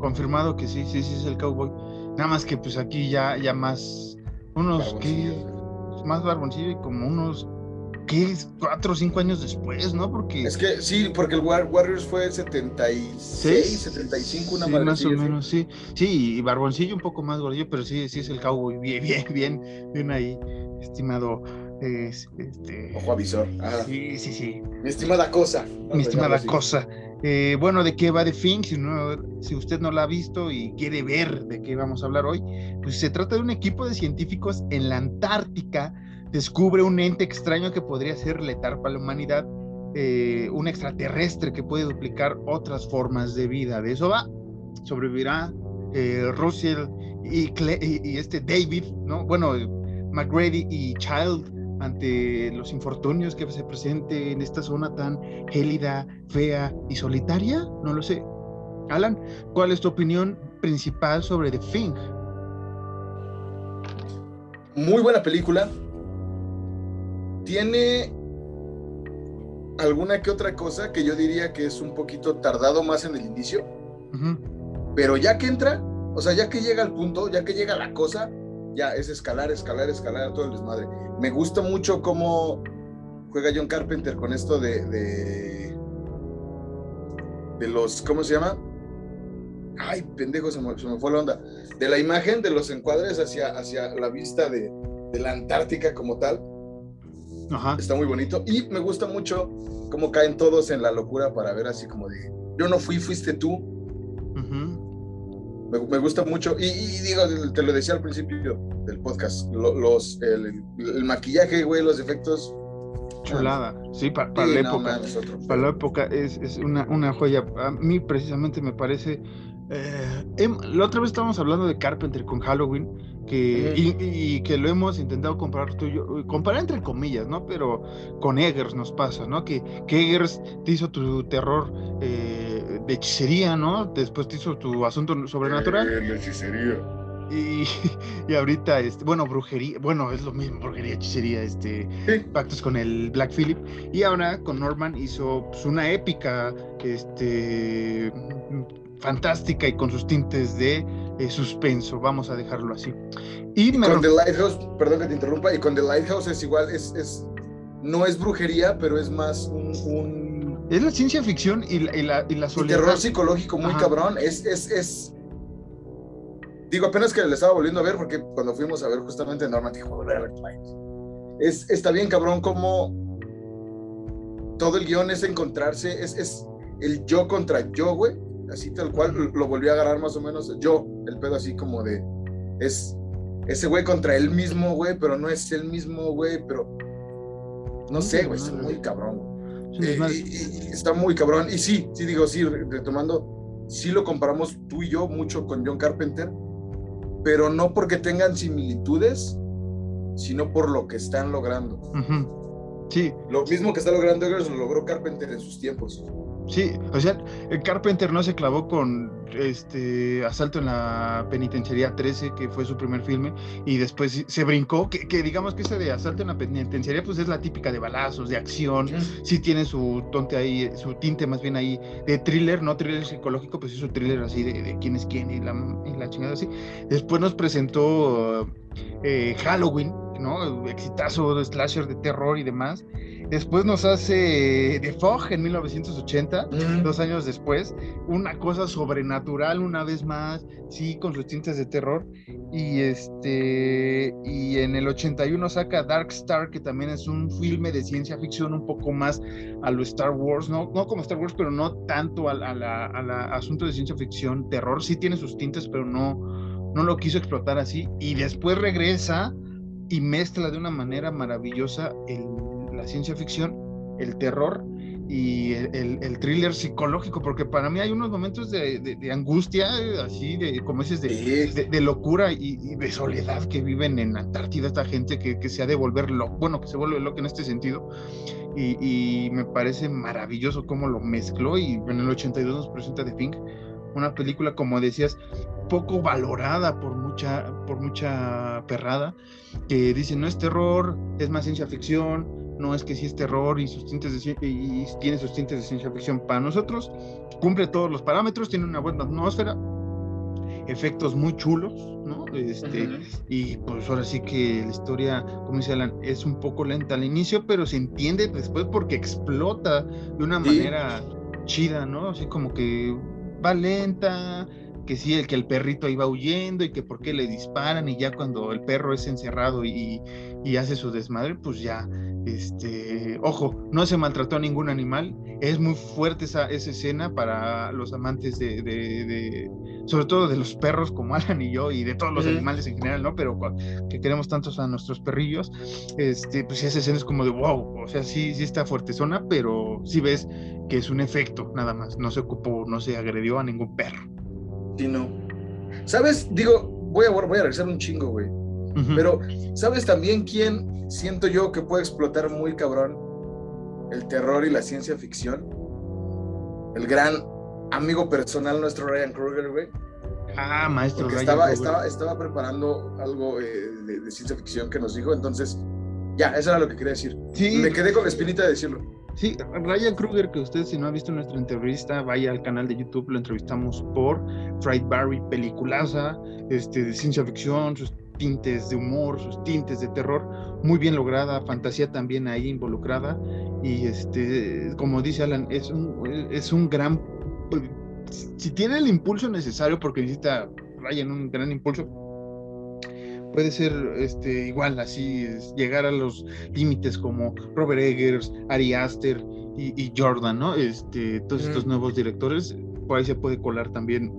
Speaker 2: confirmado que sí, sí, sí es el cowboy. Nada más que pues aquí ya, ya más, unos, ¿qué? Más barboncillo y como unos ¿qué? Cuatro o cinco años después, ¿no? Porque...
Speaker 1: Es que sí, porque el Warriors fue 76, 75, una
Speaker 2: sí, Más o menos, sí. Sí, y Barboncillo un poco más gordillo, pero sí, sí es el cowboy, bien, bien, bien, bien ahí, estimado. Este...
Speaker 1: Ojo avisor.
Speaker 2: Sí, sí, sí.
Speaker 1: Mi estimada cosa.
Speaker 2: Mi estimada cosa. Eh, bueno, ¿de qué va The Thing? Si, si usted no la ha visto y quiere ver de qué vamos a hablar hoy, pues se trata de un equipo de científicos en la Antártica descubre un ente extraño que podría ser letal para la humanidad, eh, un extraterrestre que puede duplicar otras formas de vida. De eso va, sobrevivirá eh, Russell y, este David, ¿no? Bueno, McGrady y Child ante los infortunios que se presenten en esta zona tan gélida, fea y solitaria? No lo sé. Alan, ¿cuál es tu opinión principal sobre The Thing?
Speaker 1: Muy buena película, tiene alguna que otra cosa que yo diría que es un poquito tardado más en el inicio, pero ya que entra, o sea, ya que llega al punto, ya que llega la cosa, ya es escalar, escalar, escalar todo el desmadre. Me gusta mucho cómo juega John Carpenter con esto de, de, de los, ¿cómo se llama? Ay, pendejo, se me, fue la onda. De la imagen, de los encuadres hacia, hacia la vista de, de la Antártica como tal Está muy bonito. Y me gusta mucho cómo caen todos en la locura para ver así como de, yo no fui, fuiste tú. Me, gusta mucho. Y, digo, te lo decía al principio del podcast, los, el, maquillaje, güey, los efectos.
Speaker 2: Chulada, sí, para, la época. para la época es, es una, una, joya. A mí precisamente me parece... Eh, em, la otra vez estábamos hablando de Carpenter con Halloween que, y, que lo hemos intentado comparar tú y yo, comparar entre comillas, ¿no? Pero con Eggers nos pasa, ¿no? Que, que Eggers te hizo tu terror eh, de hechicería, ¿no? Después te hizo tu asunto sobrenatural.
Speaker 1: Eh, hechicería.
Speaker 2: Y, [laughs] y, ahorita, este, bueno, brujería, bueno, es lo mismo, brujería, hechicería, este, pactos con el Black Philip. Y ahora con Norman hizo pues, una épica, este, fantástica y con sus tintes de eh, suspenso, vamos a dejarlo así.
Speaker 1: Y, con The Lighthouse, perdón que te interrumpa, y con The Lighthouse es igual, es, es no es brujería, pero es más un...
Speaker 2: Es la ciencia ficción y la, y la, y la
Speaker 1: soledad. terror psicológico muy cabrón, es, es, es... Digo, apenas que le estaba volviendo a ver, porque cuando fuimos a ver justamente Norman, dijo, es, está bien cabrón como todo el guion es encontrarse, es, es el yo contra yo, güey. Así tal cual, lo volví a agarrar más o menos yo, el pedo así como de, es ese güey contra él mismo, güey, pero no es el mismo, güey, pero no sé, güey, está muy cabrón. Eh, está muy cabrón. Y sí, sí digo, sí, retomando, sí lo comparamos tú y yo mucho con John Carpenter, pero no porque tengan similitudes, sino por lo que están logrando.
Speaker 2: Sí.
Speaker 1: Lo mismo que está logrando Eggers lo logró Carpenter en sus tiempos.
Speaker 2: Sí, o sea, Carpenter no se clavó con este Asalto en la Penitenciaría 13, que fue su primer filme, y después se brincó, que, digamos que ese de Asalto en la Penitenciaría, pues es la típica de balazos, de acción, sí, tiene su tonte ahí, su tinte más bien ahí de thriller, no thriller psicológico, pues es un thriller así de, quién es quién y la, y la chingada así. Después nos presentó eh, Halloween, ¿no? Exitazo de slasher de terror y demás. Después nos hace The Fog en 1980, dos años después, una cosa sobrenatural una vez más, sí, con sus tintes de terror. Y este y en el 81 saca Dark Star, que también es un filme de ciencia ficción un poco más a lo Star Wars, no, no como Star Wars, pero no tanto a, la, asunto de ciencia ficción, terror, sí tiene sus tintes, pero no, no lo quiso explotar así. Y después regresa y mezcla de una manera maravillosa la ciencia ficción, el terror y el, thriller psicológico, porque para mí hay unos momentos de, angustia, así, de, como dices, de, locura y, de soledad que viven en Antártida esta gente que, se ha de volver loco, bueno, que se vuelve loco en este sentido, y, me parece maravilloso cómo lo mezcló, y en el 82 nos presenta The Pink, una película, como decías, poco valorada por mucha, por mucha perrada, que dice no es terror, es más ciencia ficción, no es que sí es terror y, sus tintes de, y tiene sus tintes de ciencia ficción. Para nosotros cumple todos los parámetros, tiene una buena atmósfera, efectos muy chulos, ¿no? Este, Y pues ahora sí que la historia, como dice Alan, es un poco lenta al inicio, pero se entiende después porque explota de una manera chida, ¿no? Así como que va lenta, que sí, el que el perrito iba huyendo y que por qué le disparan y ya cuando el perro es encerrado y, y hace su desmadre, pues ya este, ojo, no se maltrató a ningún animal. Es muy fuerte esa, esa escena para los amantes de, sobre todo de los perros como [laughs] Alan y yo y de todos los animales en general, ¿no? Pero que queremos tantos a nuestros perrillos, este, pues esa escena es como de wow, o sea, sí, sí está fuerte zona, pero sí ves que es un efecto nada más. No se ocupó, no se agredió a ningún perro.
Speaker 1: ¿Sabes? Digo, voy a, voy a regresar un chingo, güey. Pero, ¿sabes también quién siento yo que puede explotar muy cabrón el terror y la ciencia ficción. El gran amigo personal nuestro Ryan Kruger, güey.
Speaker 2: Ah, maestro
Speaker 1: Ryan estaba, estaba, estaba, preparando algo eh, de, ciencia ficción que nos dijo, entonces ya, eso era lo que quería decir. Sí. Me quedé con la espinita de decirlo.
Speaker 2: Sí, Ryan Kruger, que usted si no ha visto nuestra entrevista, vaya al canal de YouTube, lo entrevistamos por Fright Barry, peliculaza, este, de ciencia ficción, sus tintes de humor, sus tintes de terror, muy bien lograda, fantasía también ahí involucrada y este, como dice Alan, es un, es un gran, si tiene el impulso necesario, porque necesita Ryan un gran impulso, puede ser este, igual así, llegar a los límites como Robert Eggers, Ari Aster y, Jordan, ¿no? Este, todos estos nuevos directores, por ahí se puede colar también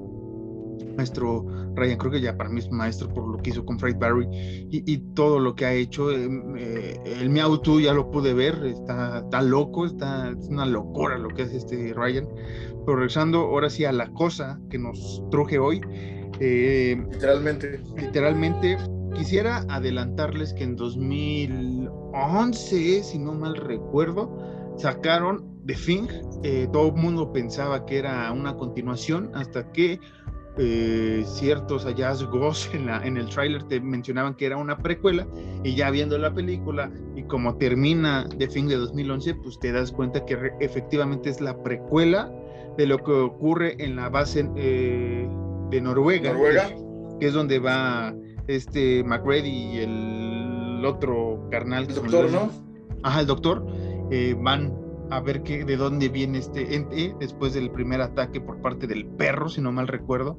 Speaker 2: maestro Ryan creo que ya para mí es maestro por lo que hizo con Fred Barry y, todo lo que ha hecho. Eh, eh, el Meow 2 ya lo pude ver, está, está loco, está, es una locura lo que hace este Ryan. Pero regresando ahora sí a la cosa que nos truje hoy.
Speaker 1: Eh, literalmente.
Speaker 2: Literalmente, quisiera adelantarles que en 2011, si no mal recuerdo, sacaron The Thing. todo el mundo pensaba que era una continuación hasta que eh, ciertos hallazgos en, la, en el tráiler te mencionaban que era una precuela y ya viendo la película y como termina de fin de 2011 pues te das cuenta que efectivamente es la precuela de lo que ocurre en la base eh, de Noruega, Que, es donde va este McReady y el otro carnal
Speaker 1: el doctor no
Speaker 2: ajá el doctor eh, van a ver qué, de dónde viene este ente después del primer ataque por parte del perro, si no mal recuerdo.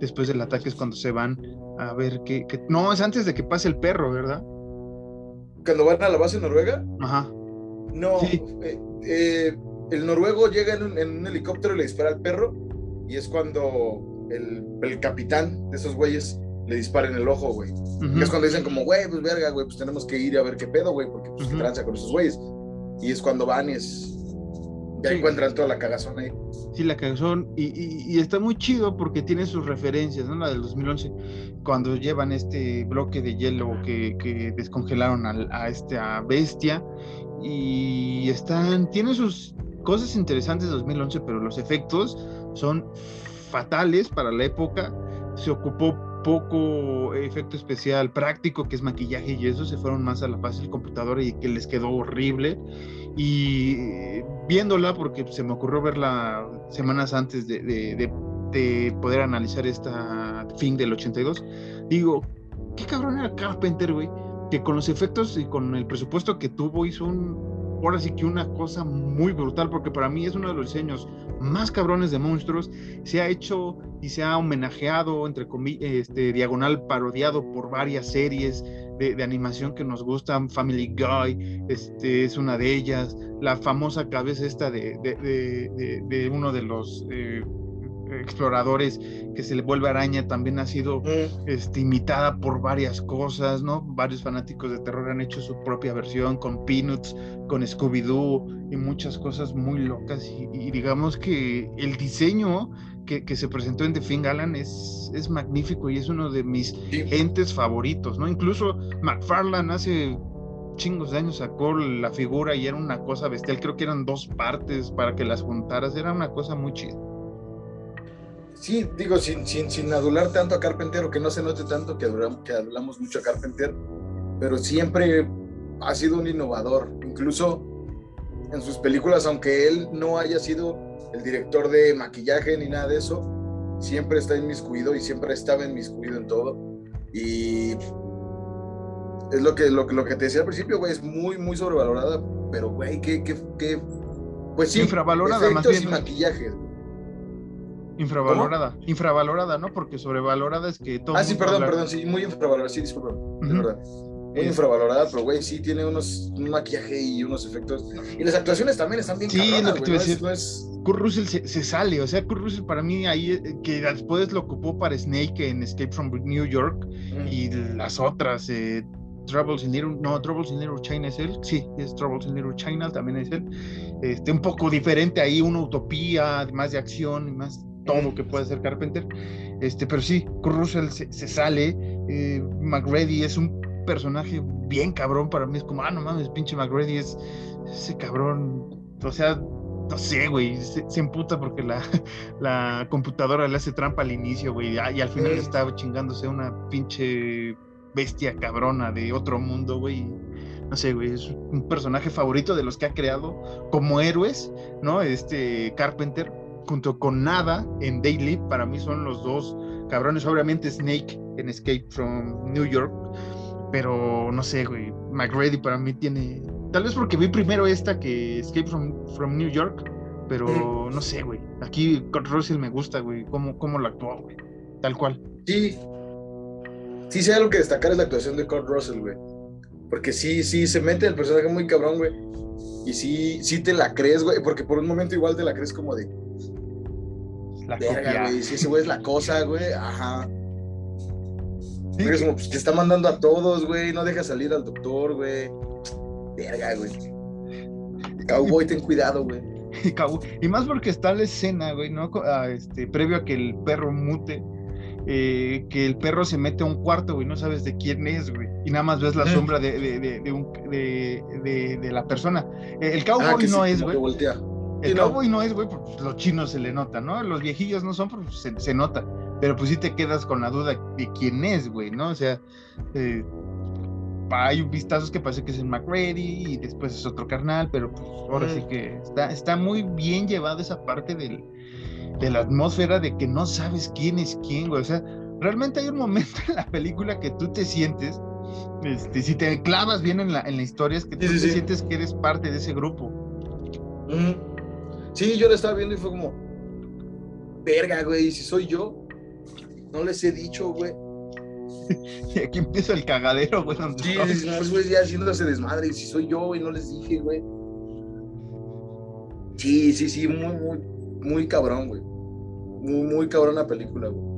Speaker 2: Después del ataque es cuando se van a ver qué. No, es antes de que pase el perro, ¿verdad?
Speaker 1: Cuando van a la base noruega.
Speaker 2: Ajá.
Speaker 1: No, eh, eh, el noruego llega en un, helicóptero y le dispara al perro. Y es cuando el, el capitán de esos güeyes le dispara en el ojo, güey. Es cuando dicen como, güey, pues verga, güey, pues tenemos que ir a ver qué pedo, güey, porque pues tranza con esos güeyes. Y es cuando van y es ya encuentran toda la cagazón ahí.
Speaker 2: Sí, la cagazón. Y, y, está muy chido porque tiene sus referencias, ¿no? La del 2011, cuando llevan este bloque de hielo que, que descongelaron a, a esta bestia. Y están, tiene sus cosas interesantes de 2011, pero los efectos son fatales para la época. Se ocupó poco efecto especial práctico, que es maquillaje y eso, se fueron más a la fase del computador y que les quedó horrible. Y viéndola, porque se me ocurrió verla semanas antes de, de, poder analizar esta fin del 82, digo, qué cabrón era Carpenter, güey, que con los efectos y con el presupuesto que tuvo hizo un ahora sí que una cosa muy brutal, porque para mí es uno de los diseños más cabrones de monstruos. Se ha hecho y se ha homenajeado, entre comillas, este, diagonal parodiado por varias series de, animación que nos gustan. Family Guy este, es una de ellas. La famosa cabeza esta de, de uno de los... Eh, exploradores que se le vuelve araña también ha sido mm. este, imitada por varias cosas, ¿no? Varios fanáticos de terror han hecho su propia versión con Peanuts, con Scooby-Doo y muchas cosas muy locas. Y, digamos que el diseño que, que, se presentó en The Thing Alan es, es magnífico y es uno de mis entes favoritos, ¿no? Incluso McFarlane hace chingos de años sacó la figura y era una cosa bestial, creo que eran dos partes para que las juntaras, era una cosa muy chida.
Speaker 1: Sí, digo, sin, sin, sin adular tanto a Carpenter o que no se note tanto que, que adulamos mucho a Carpenter, pero siempre ha sido un innovador. Incluso en sus películas, aunque él no haya sido el director de maquillaje ni nada de eso, siempre está inmiscuido y siempre estaba inmiscuido en todo. Y es lo que, lo, lo que te decía al principio, güey, es muy, muy sobrevalorada, pero, güey, qué, qué, qué, pues sí,
Speaker 2: infravalorada más bien.
Speaker 1: y maquillaje.
Speaker 2: Infravalorada, infravalorada, ¿no? Porque sobrevalorada es que todo.
Speaker 1: Ah, sí, perdón, perdón, sí, muy infravalorada, sí, disculpa, de verdad. Muy infravalorada, pero güey, sí tiene unos un maquillaje y unos efectos. Y las actuaciones también están bien
Speaker 2: Sí, lo que te iba a decir. No es, Kurt Russell se, sale, o sea, Kurt Russell para mí ahí, eh, que después lo ocupó para Snake en Escape from New York y las otras, eh, Troubles in Little, no, Troubles in Little China es él, sí, es Troubles in Little China, también es él, este, un poco diferente ahí, una utopía, más de acción, y más todo que puede hacer Carpenter, este, pero sí, Russell se, sale, eh, McReady es un personaje bien cabrón para mí, es como, ah, no mames, pinche McReady es ese cabrón, o sea, no sé, güey, se, emputa porque la, [laughs] la, computadora le hace trampa al inicio, güey, y al final estaba chingándose una pinche bestia cabrona de otro mundo, güey. No sé, güey, es un personaje favorito de los que ha creado como héroes, ¿no? Este Carpenter, junto con Nada en Daily, para mí son los dos cabrones. Obviamente Snake en Escape from New York, pero no sé, güey, McReady para mí tiene. Tal vez porque vi primero esta que Escape from, from New York, pero no sé, güey. Aquí Kurt Russell me gusta, güey, cómo, cómo lo actuó, güey. Tal cual.
Speaker 1: Sí, sí, sí, algo que destacar es la actuación de Kurt Russell, güey. Porque sí, sí, se mete el personaje muy cabrón, güey. Y sí, sí te la crees, güey. Porque por un momento igual te la crees como de. La verga, güey. Sí, ese güey es la cosa, güey. Ajá. Sí. es como, pues te está mandando a todos, güey. No deja salir al doctor, güey. Verga, güey. Cowboy, ten cuidado, güey. [laughs]
Speaker 2: Y más porque está la escena, güey, ¿no? Ah, este, previo a que el perro mute eh, que el perro se mete a un cuarto, güey, no sabes de quién es, güey, y nada más ves la mm. sombra de, de, la persona. El ah, cowboy no es, güey. El cowboy no. es, güey, porque los chinos se le nota, ¿no? Los viejillos no son, porque se, nota. Pero pues sí te quedas con la duda de quién es, güey, ¿no? O sea, eh, hay vistazos que parece que es el McReady y después es otro carnal, pero pues ahora sí mm. que está, está muy bien llevada esa parte del, de la atmósfera de que no sabes quién es quién, güey. O sea, realmente hay un momento en la película que tú te sientes, este, si te clavas bien en la, en la historia, es que tú te sientes que eres parte de ese grupo.
Speaker 1: Sí, yo la estaba viendo y fue como, verga, güey, si soy yo, no les he dicho, güey. [laughs]
Speaker 2: y aquí empieza el cagadero, güey.
Speaker 1: Sí, no, güey, ya haciéndose desmadre, y si soy yo, güey, no les dije, güey. Sí, sí, sí, muy, muy, muy cabrón, güey. Muy, muy cabrón la película, güey.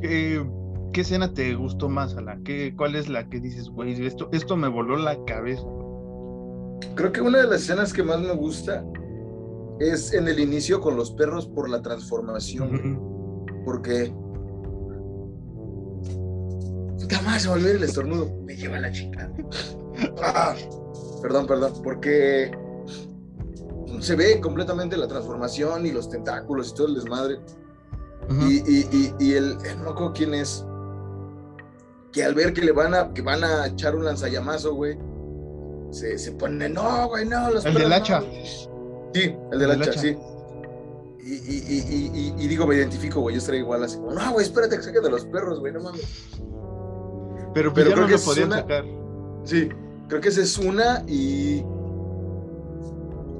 Speaker 2: ¿Qué, escena te gustó más, Ala? ¿Qué, ¿Cuál es la que dices, güey, esto, esto me voló la cabeza?
Speaker 1: Creo que una de las escenas que más me gusta es en el inicio con los perros por la transformación, Porque jamás se volvió el estornudo. Me lleva la chica. Ah, perdón, perdón. Porque se ve completamente la transformación y los tentáculos y todo el desmadre. y, y, y, el, no acuerdo quién es, que al ver que le van a, que van a echar un lanzallamazo, güey, se, se pone, no, güey, no,
Speaker 2: los El del hacha.
Speaker 1: Sí, el del hacha, sí. Y, y, digo, me identifico, güey, yo estaría igual así no, güey, espérate que saque de los perros, güey, no mames.
Speaker 2: Pero, pues Pero creo que podían sacar.
Speaker 1: Sí, creo que esa es una y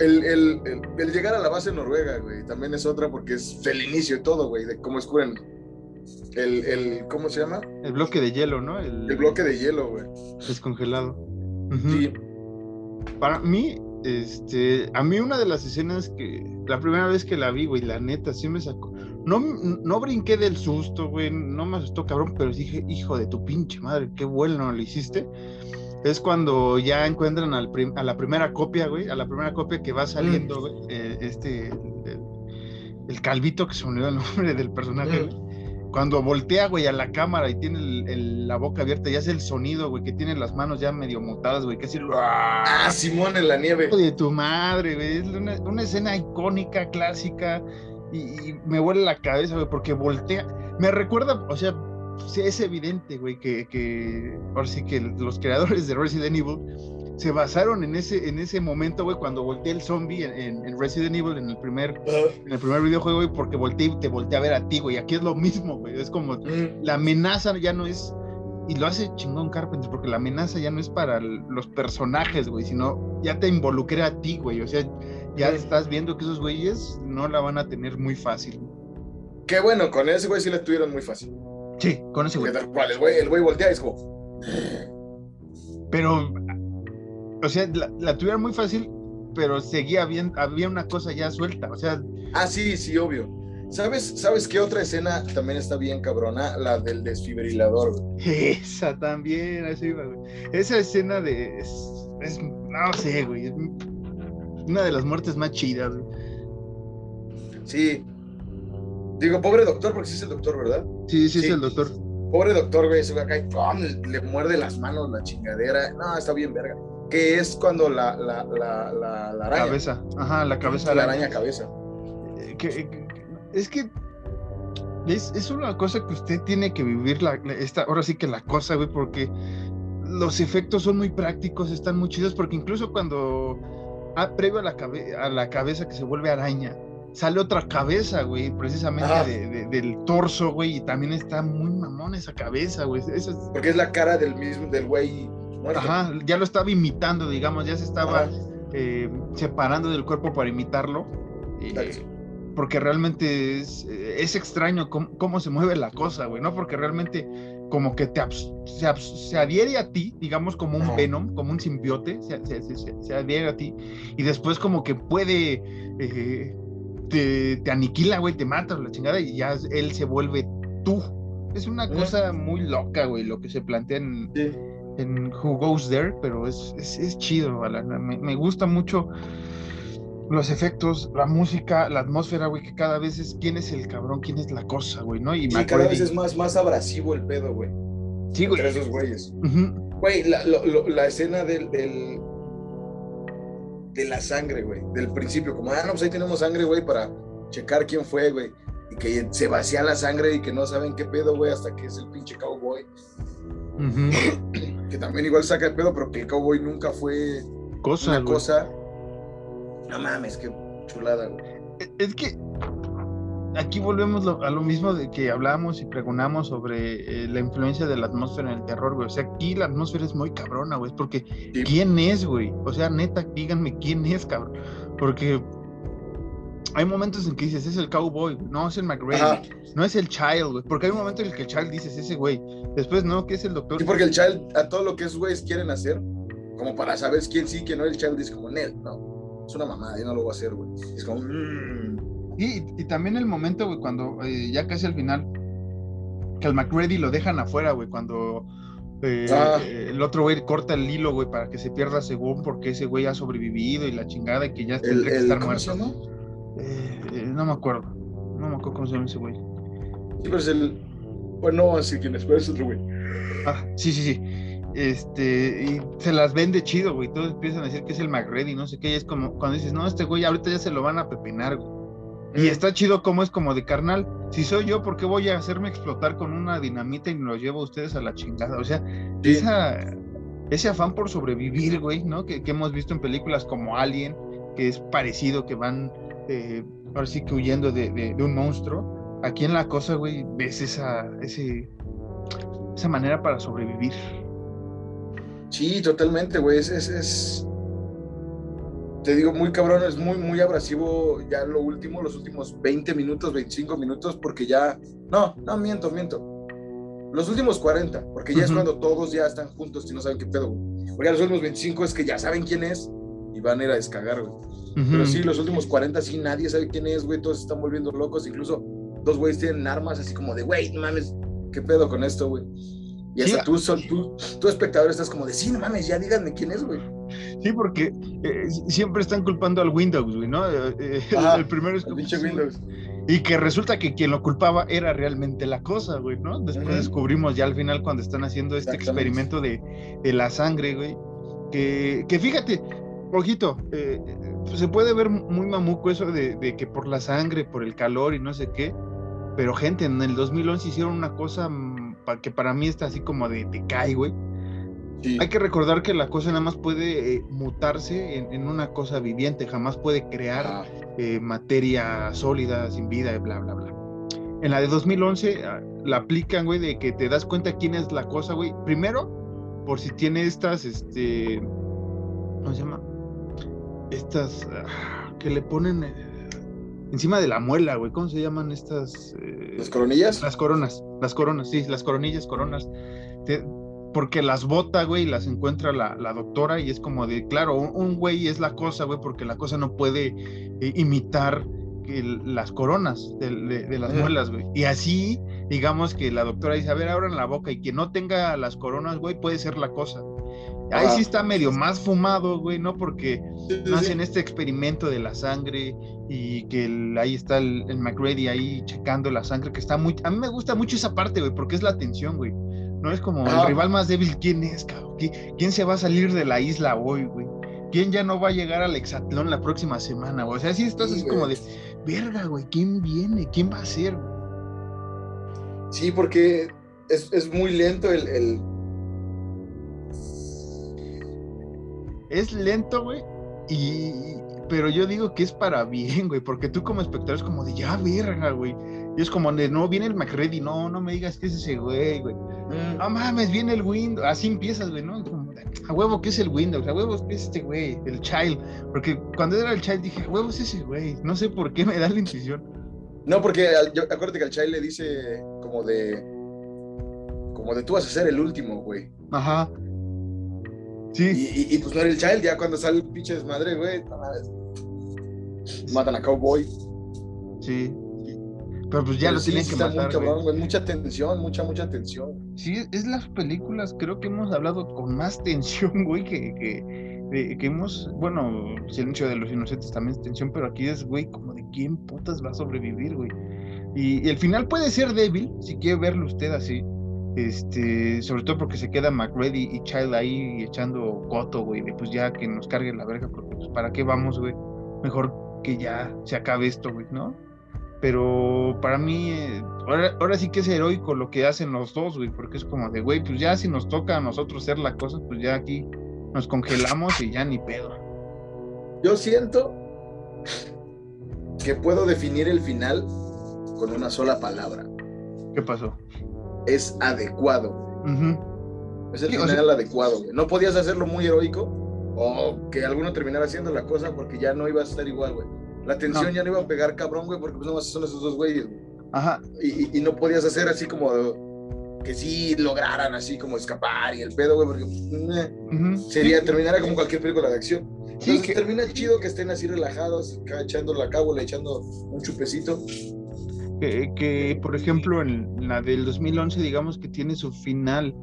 Speaker 1: el, el, el, llegar a la base Noruega, güey, también es otra porque es el inicio de todo, güey, de cómo escurren el, el, ¿cómo se llama?
Speaker 2: El bloque de hielo, ¿no?
Speaker 1: El, bloque de hielo, güey.
Speaker 2: Descongelado. Sí. Para mí, este, a mí una de las escenas que, la primera vez que la vi, güey, la neta, sí me sacó. No, no brinqué del susto, güey, no me asustó, cabrón, pero dije, hijo de tu pinche madre, qué bueno lo hiciste es cuando ya encuentran al a la primera copia, güey, a la primera copia que va saliendo, mm. güey, eh, este, el, calvito que se unió el nombre del personaje, mm. Cuando voltea, güey, a la cámara y tiene la boca abierta y hace el sonido, güey, que tiene las manos ya medio mutadas, güey, que así...
Speaker 1: Ah, Simón en la nieve.
Speaker 2: De tu madre, güey, es una, una escena icónica, clásica, y, me vuela la cabeza, güey, porque voltea. Me recuerda, o sea, es evidente, güey, que, que ahora sí que los creadores de Resident Evil se basaron en ese, en ese momento, güey, cuando volteé el zombie en, Resident Evil, en el primer, en el primer videojuego, güey, porque volteé te volteé a ver a ti, güey. Aquí es lo mismo, güey. Es como mm. la amenaza ya no es. Y lo hace chingón Carpenter, porque la amenaza ya no es para los personajes, güey, sino ya te involucré a ti, güey. O sea, ya estás viendo que esos güeyes no la van a tener muy fácil.
Speaker 1: Qué bueno, con ese güey sí la tuvieron muy fácil.
Speaker 2: Sí, con ese güey.
Speaker 1: el güey, el güey voltea y es como.
Speaker 2: Pero o sea, la, tuvieron muy fácil, pero seguía bien, había una cosa ya suelta, o sea.
Speaker 1: Ah, sí, sí, obvio. ¿Sabes, ¿Sabes qué otra escena también está bien cabrona? La del desfibrilador, [laughs]
Speaker 2: Esa también, así güey. Esa escena de. Es, no sé, güey. Es una de las muertes más chidas, güey.
Speaker 1: Sí. Digo, pobre doctor, porque sí es el doctor, ¿verdad?
Speaker 2: Sí, sí, es el doctor.
Speaker 1: Pobre doctor, güey, sube acá y le muerde las manos la chingadera. No, está bien, verga que es cuando la, la, la, la, araña.
Speaker 2: Cabeza, ajá, la cabeza.
Speaker 1: La araña cabeza.
Speaker 2: Eh, que, es que es, es, una cosa que usted tiene que vivir, la, esta, ahora sí que la cosa, güey, porque los efectos son muy prácticos, están muy chidos, porque incluso cuando, ah, previo a la, a la cabeza que se vuelve araña, sale otra cabeza, güey, precisamente del torso, güey, y también está muy mamón esa cabeza, güey.
Speaker 1: Porque es la cara del mismo, del güey
Speaker 2: Ajá, ya lo estaba imitando, digamos, ya se estaba eh, separando del cuerpo para imitarlo. Eh, porque realmente es, es extraño cómo, se mueve la cosa, güey, ¿no? Porque realmente como que te se, adhiere a ti, digamos, como un Venom, como un simbiote, se, adhiere a ti, y después como que puede, eh, te, te, aniquila, güey, te mata la chingada, y ya él se vuelve tú. Es una cosa muy loca, güey, lo que se plantea en, en Who Goes There, pero es, es, chido, Me, me, gusta mucho los efectos, la música, la atmósfera, güey, que cada vez es quién es el cabrón, quién es la cosa, güey, ¿no?
Speaker 1: Y cada vez es más, más abrasivo el pedo, güey.
Speaker 2: Sí, güey.
Speaker 1: Entre esos güeyes. Güey, la, la, escena del, del, de la sangre, güey, del principio, como, ah, no, pues ahí tenemos sangre, güey, para checar quién fue, güey. Y que se vacía la sangre y que no saben qué pedo, güey, hasta que es el pinche cowboy que también igual saca el pedo, pero que el cowboy nunca fue
Speaker 2: cosa,
Speaker 1: una cosa. No mames, qué chulada, güey.
Speaker 2: Es que aquí volvemos a lo mismo de que hablamos y preguntamos sobre eh, la influencia de la atmósfera en el terror, güey. O sea, aquí la atmósfera es muy cabrona, güey. Porque, ¿quién es, güey? O sea, neta, díganme quién es, cabrón. Porque hay momentos en que dices, es el cowboy, no es el McRae, no es el child, güey. Porque hay un momento en el que el child dices, ese güey. Después, no, que es el doctor.
Speaker 1: Sí, porque el child, a todo lo que esos güeyes quieren hacer, como para saber quién sí, quién no, el child dice como, Nel, no, es una mamada, yo no lo voy a hacer, güey. Es como, mmm.
Speaker 2: y, también el momento, güey, cuando eh, ya casi al final, que al McReady lo dejan afuera, güey, cuando eh, ah. el otro güey corta el hilo, güey, para que se pierda según porque ese güey ha sobrevivido y la chingada y que ya tendría que estar muerto. Eh, no me acuerdo. No me acuerdo cómo se llama ese güey.
Speaker 1: Sí, pero es el. Bueno, no así quién es, pero es otro güey.
Speaker 2: Ah, sí, sí, sí. Este, y se las vende chido, güey. Todos empiezan a decir que es el McReady, no sé qué. Y es como cuando dices, no, este güey ahorita ya se lo van a pepinar, güey. Y mm. está chido como es como de carnal. Si soy yo, ¿por qué voy a hacerme explotar con una dinamita y me lo llevo a ustedes a la chingada? O sea, esa, ese afán por sobrevivir, güey, ¿no? Que, que hemos visto en películas como Alien, que es parecido, que van eh, ahora sí que huyendo de, un monstruo, aquí en la cosa, güey, ves esa, ese, esa manera para sobrevivir.
Speaker 1: Sí, totalmente, güey. Es, es, te digo, muy cabrón, es muy, muy abrasivo ya lo último, los últimos 20 minutos, 25 minutos, porque ya, no, no, miento, miento. Los últimos 40, porque ya es cuando todos ya están juntos y no saben qué pedo, güey. Porque los últimos 25 es que ya saben quién es y van a ir a descargar, güey. Pero sí, los últimos 40 sí nadie sabe quién es, güey, todos se están volviendo locos, incluso dos güeyes tienen armas así como de, güey, no mames, ¿qué pedo con esto, güey? Y hasta tú, tú, tú, espectador, estás como de, sí, no mames, ya díganme quién es, güey.
Speaker 2: Sí, porque eh, siempre están culpando al Windows, güey, ¿no? Eh, eh, [laughs] el, primero es
Speaker 1: el pinche Windows.
Speaker 2: Y que resulta que quien lo culpaba era realmente la cosa, güey, ¿no? Después descubrimos ya al final cuando están haciendo este experimento de, de la sangre, güey. Que, que fíjate, ojito, eh, se puede ver muy mamuco eso de, que por la sangre, por el calor y no sé qué, pero gente, en el 2011 hicieron una cosa mm, que para mí está así como de, de cae, güey. Hay que recordar que la cosa nada más puede eh, mutarse en, una cosa viviente, jamás puede crear ah. eh, materia sólida, sin vida, bla, bla, bla. En la de 2011 ah, la aplican, güey, de que te das cuenta quién es la cosa, güey. Primero, por si tiene estas, este, ¿cómo se llama? Estas ah, que le ponen eh, encima de la muela, güey. ¿Cómo se llaman estas?
Speaker 1: ¿Las coronillas?
Speaker 2: Las coronas, las coronas, sí, las coronillas, coronas porque las bota, güey, y las encuentra la, doctora y es como de, claro, un, güey es la cosa, güey, porque la cosa no puede eh, imitar las coronas de, las muelas, güey. Y así, digamos que la doctora dice, a ver, abran la boca y quien no tenga las coronas, güey, puede ser la cosa. Ahí sí está medio más fumado, güey, ¿no? Porque hacen este experimento de la sangre y que ahí está el, el McReady ahí checando la sangre, que está muy... A mí me gusta mucho esa parte, güey, porque es la tensión, güey. No es como el rival más débil, ¿quién es, cabrón? ¿Quién se va a salir de la isla hoy, güey? ¿Quién ya no va a llegar al Hexatlón la próxima semana, güey? O sea, sí estás así como de, verga, güey, ¿quién viene? ¿Quién va a ser, güey?
Speaker 1: Sí, porque es, muy lento el, el...
Speaker 2: Es lento, güey, y... Pero yo digo que es para bien, güey, porque tú como espectador es como de, ya, verga, güey. Y es como de, no, viene el McReady, no, no me digas que es ese güey, güey. Mm. No mames, viene el Windows. Así empiezas, güey, ¿no? a huevo que es el Windows, a huevo que es este güey, el Child. Porque cuando era el Child dije, a huevo es ese güey. No sé por qué me da la intuición.
Speaker 1: No, porque yo, acuérdate que al Child le dice como de. Como de tú vas a ser el último, güey.
Speaker 2: Ajá.
Speaker 1: Sí. Y, pues no era el Child, ya cuando sale el pinche desmadre, güey. Matan a Cowboy.
Speaker 2: Sí. Pero pues ya lo tienen que matar.
Speaker 1: mucha tensión, mucha, mucha tensión.
Speaker 2: Sí, es las películas, creo que hemos hablado con más [laughs] tensión, güey, que, que, que hemos, bueno, Silencio de los Inocentes también es tensión, pero aquí es, güey, como de quién putas va a sobrevivir, güey. Y, el final puede ser débil, si quiere verlo usted así. Este, sobre todo porque se queda McReady y Child ahí echando coto, güey, de pues ya que nos cargue la verga, porque pues para qué vamos, güey. Mejor que ya se acabe esto, güey, ¿no? pero para mí, eh, ahora, sí que es heroico lo que hacen los dos, güey, porque es como de, güey, pues ya si nos toca a nosotros hacer la cosa, pues ya aquí nos congelamos y ya ni pedo.
Speaker 1: Yo siento que puedo definir el final con una sola palabra.
Speaker 2: ¿Qué pasó?
Speaker 1: Es adecuado. Es el final adecuado, güey. No podías hacerlo muy heroico o que alguno terminara haciendo la cosa porque ya no iba a ser igual, güey la tensión ya no iba a pegar cabrón, güey, porque pues nomás son esos dos güeyes,
Speaker 2: Ajá.
Speaker 1: Y, no podías hacer así como que sí lograran así como escapar y el pedo, güey, porque pues, sería, terminara como cualquier película de acción. Sí, que termina chido que estén así relajados, echando la cábula, echando un chupecito.
Speaker 2: Que, por ejemplo, en la del 2011, digamos que tiene su final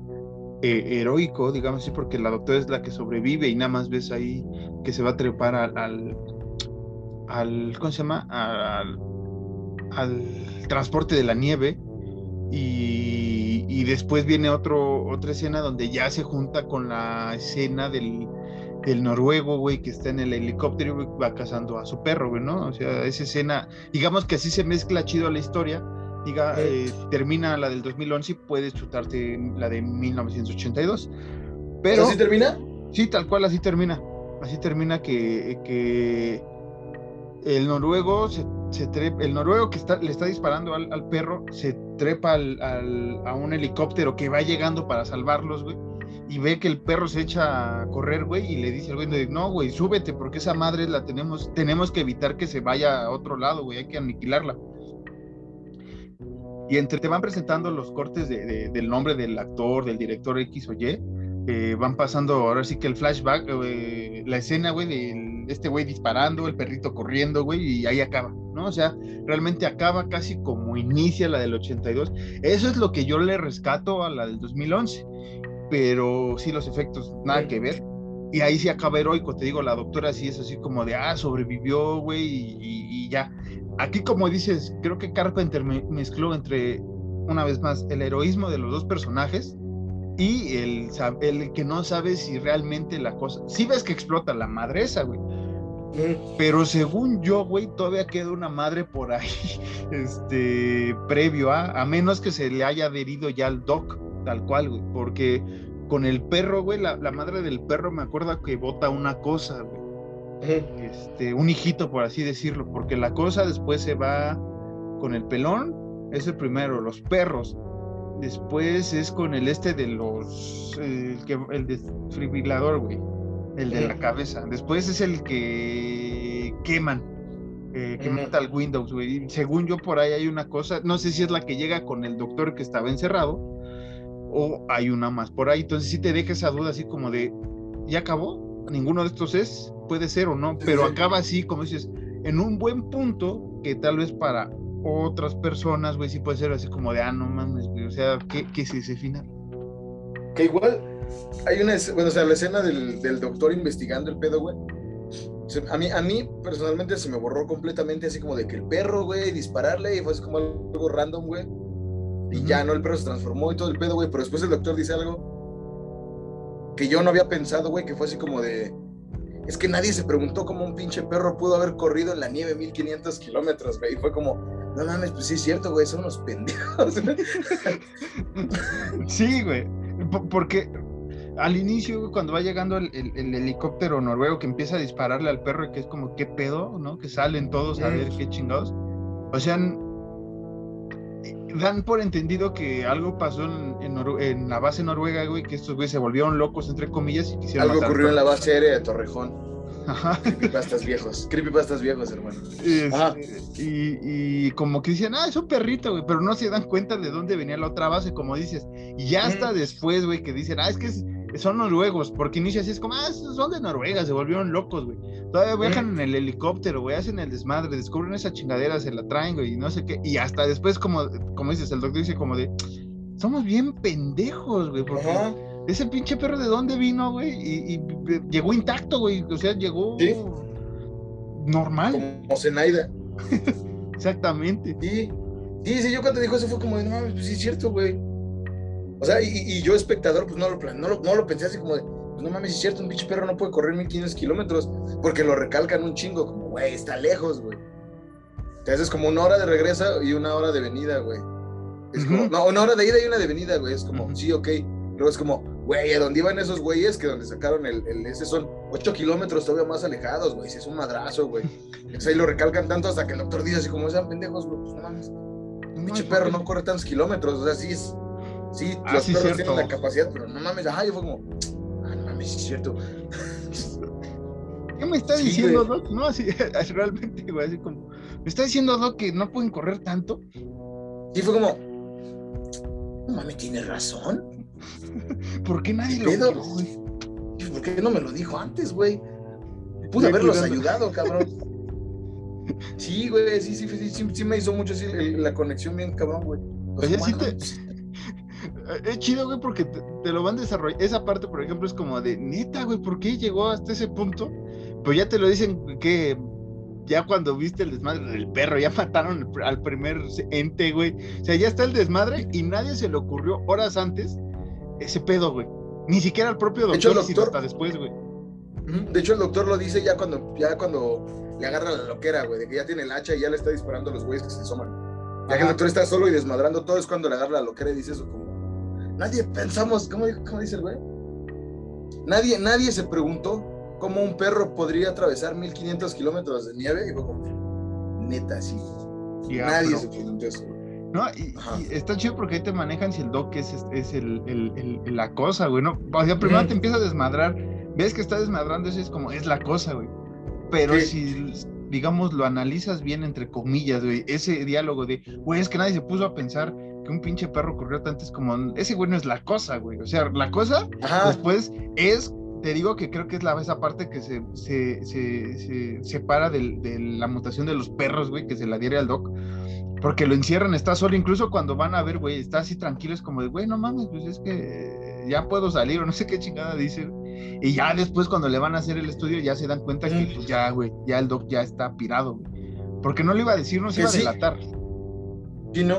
Speaker 2: eh, heroico, digamos así, porque la doctora es la que sobrevive y nada más ves ahí que se va a trepar al, al, ¿cómo se llama? Al, transporte de la nieve. Y, después viene otro, otra escena donde ya se junta con la escena del, noruego, güey, que está en el helicóptero y va cazando a su perro, güey, ¿no? O sea, esa escena, digamos que así se mezcla chido la historia. Diga, eh, termina la del 2011 y puedes chutarte la de 1982. Pero,
Speaker 1: ¿Así termina?
Speaker 2: Sí, tal cual, así termina. Así termina que, que el noruego se, trepa, el noruego que está, le está disparando al, perro se trepa a un helicóptero que va llegando para salvarlos, güey, y ve que el perro se echa a correr, güey, y le dice al güey, no, güey, súbete, porque esa madre la tenemos, tenemos que evitar que se vaya a otro lado, güey, hay que aniquilarla. Y entre te van presentando los cortes del nombre del actor, del director X o Y, eh, van pasando ahora sí que el flashback, eh, la escena, güey, de este güey disparando, el perrito corriendo, güey, y ahí acaba, ¿no? O sea, realmente acaba casi como inicia la del 82. Eso es lo que yo le rescato a la del 2011, pero sí los efectos, nada que ver. Y ahí sí acaba heroico, te digo, la doctora sí es así como de, ah, sobrevivió, güey, y, ya. Aquí, como dices, creo que Carpenter mezcló entre, una vez más, el heroísmo de los dos personajes, y el, el que no sabe si realmente la cosa. Sí ves que explota la madresa, güey. Pero según yo, güey, todavía queda una madre por ahí, [laughs] este, previo a, a menos que se le haya adherido ya al doc, tal cual, güey, porque con el perro, güey, la, madre del perro me acuerda que bota una cosa, güey. Este, un hijito, por así decirlo, porque la cosa después se va con el pelón, es el primero, los perros. Después es con el este de los, el, que, el desfibrilador, güey el de la cabeza. Después es el que queman, eh, que mata al Windows, güey. Según yo, por ahí hay una cosa, no sé si es la que llega con el doctor que estaba encerrado o hay una más por ahí. Entonces, si te deja esa duda así como de, ¿ya acabó? Ninguno de estos es, puede ser o no, pero acaba así, como dices, en un buen punto que tal vez para otras personas, güey, sí puede ser así como de, ah, no mames, güey, o sea, ¿qué, qué es ese final?
Speaker 1: Que igual hay una, bueno, o sea, la escena del, del doctor investigando el pedo, güey. A mí, a mí personalmente se me borró completamente así como de que el perro, güey, dispararle y fue así como algo random, güey. Y ya no, el perro se transformó y todo el pedo, güey. Pero después el doctor dice algo que yo no había pensado, güey, que fue así como de... Es que nadie se preguntó cómo un pinche perro pudo haber corrido en la nieve 1500 kilómetros, güey. Y fue como, no mames, pues sí es cierto, güey, son unos pendejos. [laughs]
Speaker 2: sí, güey. Porque al inicio, cuando va llegando el, helicóptero noruego que empieza a dispararle al perro y que es como, ¿qué pedo? ¿No? Que salen todos a ver qué chingados. O sea, dan por entendido que algo pasó en, la base noruega, güey, que estos güeyes se volvieron locos, entre comillas, y quisieron.
Speaker 1: Algo ocurrió en la base aérea de Torrejón. Ajá. Creepypastas viejos, creepypastas viejos, hermano.
Speaker 2: Y, y, como que dicen, ah, es un perrito, güey, pero no se dan cuenta de dónde venía la otra base, como dices. Y ya hasta después, güey, que dicen, ah, es que es, son noruegos, porque inicia así, es como, ah, son de Noruega, se volvieron locos, güey. Todavía viajan en el helicóptero, güey, hacen el desmadre, descubren esa chingadera, se la traen, güey, y no sé qué. Y hasta después, como, como dices, el doctor dice como de, somos bien pendejos, güey, porque ese pinche perro de dónde vino, güey, y, llegó intacto, güey, o sea, llegó normal.
Speaker 1: Como Zenaida. [laughs]
Speaker 2: Exactamente.
Speaker 1: Sí, sí, sí, yo cuando dijo eso fue como de, no pues sí es cierto, güey. O sea, y, yo espectador, pues no lo, no, lo, no lo pensé así como de, pues no mames, es cierto, un pinche perro no puede correr 1500 kilómetros, porque lo recalcan un chingo, como, güey, está lejos, güey. Te haces como una hora de regreso y una hora de venida, güey. Es como, no, una hora de ida y una de venida, güey. Es como, sí, ok. Luego es como, güey, ¿a dónde iban esos güeyes? Que donde sacaron el, el ese son 8 kilómetros todavía más alejados, güey. Si es un madrazo, güey. O ahí lo recalcan tanto hasta que el doctor dice así como, sean pendejos, güey, pues no mames. Un pinche perro no corre tantos kilómetros, o sea, sí es Sí, ah, los perros tienen la capacidad, pero no mames, ajá, yo fue como, ah, no mames, sí es cierto.
Speaker 2: ¿Qué me está diciendo, Doc? No, [laughs] así, realmente, güey, así como, ¿me está diciendo, Doc, que no pueden correr tanto?
Speaker 1: Sí, fue como, no mames, tiene razón. [laughs]
Speaker 2: ¿Por qué nadie lo dijo, güey?
Speaker 1: ¿Por qué no me lo dijo antes, güey? Pude haberlos ayudado, cabrón. [laughs] Sí, güey, sí, sí, sí, sí, me hizo mucho así la conexión bien, cabrón, güey.
Speaker 2: Oye, sí te, es chido, güey, porque te, lo van desarrollando. Esa parte, por ejemplo, es como de, neta, güey, ¿por qué llegó hasta ese punto? Pues ya te lo dicen que ya cuando viste el desmadre del perro, ya mataron al primer ente, güey. O sea, ya está el desmadre y nadie se le ocurrió horas antes ese pedo, güey. Ni siquiera al propio doctor, sino hasta después, güey.
Speaker 1: De hecho, el doctor lo dice ya cuando, ya cuando le agarra la loquera, güey, de que ya tiene el hacha y ya le está disparando a los güeyes que se asoman. Ya que el doctor está solo y desmadrando todo, es cuando le agarra la loquera y dice eso como Nadie pensamos, ¿cómo, dice el güey? Nadie, nadie se preguntó cómo un perro podría atravesar 1500 kilómetros de nieve. Y fue como, neta, sí. nadie se preguntó eso.
Speaker 2: No, y, está chido porque ahí te manejan si el doc es, es el, el, la cosa, güey, ¿no? O sea, primero te empieza a desmadrar, ves que está desmadrando, eso es como, es la cosa, güey. Pero si, digamos, lo analizas bien, entre comillas, güey, ese diálogo de, güey, es que nadie se puso a pensar que un pinche perro corrió tanto, es como, ese güey no es la cosa, güey. O sea, la cosa después es, te digo que creo que es la, esa parte que se, se, se, separa de la mutación de los perros, güey, que se la diera al doc. Porque lo encierran, está solo, incluso cuando van a ver, güey, está así tranquilo, es como de, güey, no mames, pues es que ya puedo salir, o no sé qué chingada dice. Y ya después, cuando le van a hacer el estudio, ya se dan cuenta que, pues ya, güey, ya el doc ya está pirado, Porque no le iba a decir, no se iba a delatar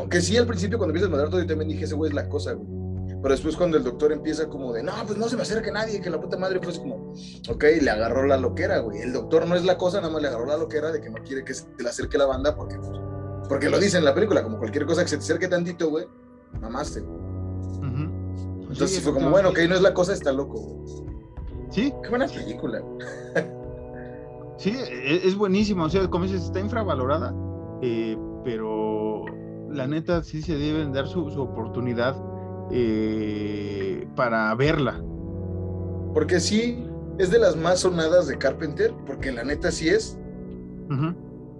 Speaker 1: que sí al principio cuando empiezas a todo, yo también dije, ese güey es la cosa, güey. pero después cuando el doctor empieza como de, no, pues no se me acerque nadie, que la puta madre, pues como, ok, le agarró la loquera, güey. El doctor no es la cosa, nada más le agarró la loquera de que no quiere que se le acerque la banda porque, pues, porque lo dice en la película, como cualquier cosa que se te acerque tantito, güey, mamaste, güey. Entonces
Speaker 2: Sí,
Speaker 1: fue como, bueno, ok, no es la cosa, está loco, güey.
Speaker 2: Sí,
Speaker 1: Qué buena película.
Speaker 2: Sí, e- es buenísimo, o sea, como dices, está infravalorada, eh, pero la neta sí se deben dar su, su oportunidad eh, para verla.
Speaker 1: Porque sí, es de las más sonadas de Carpenter, porque la neta sí es,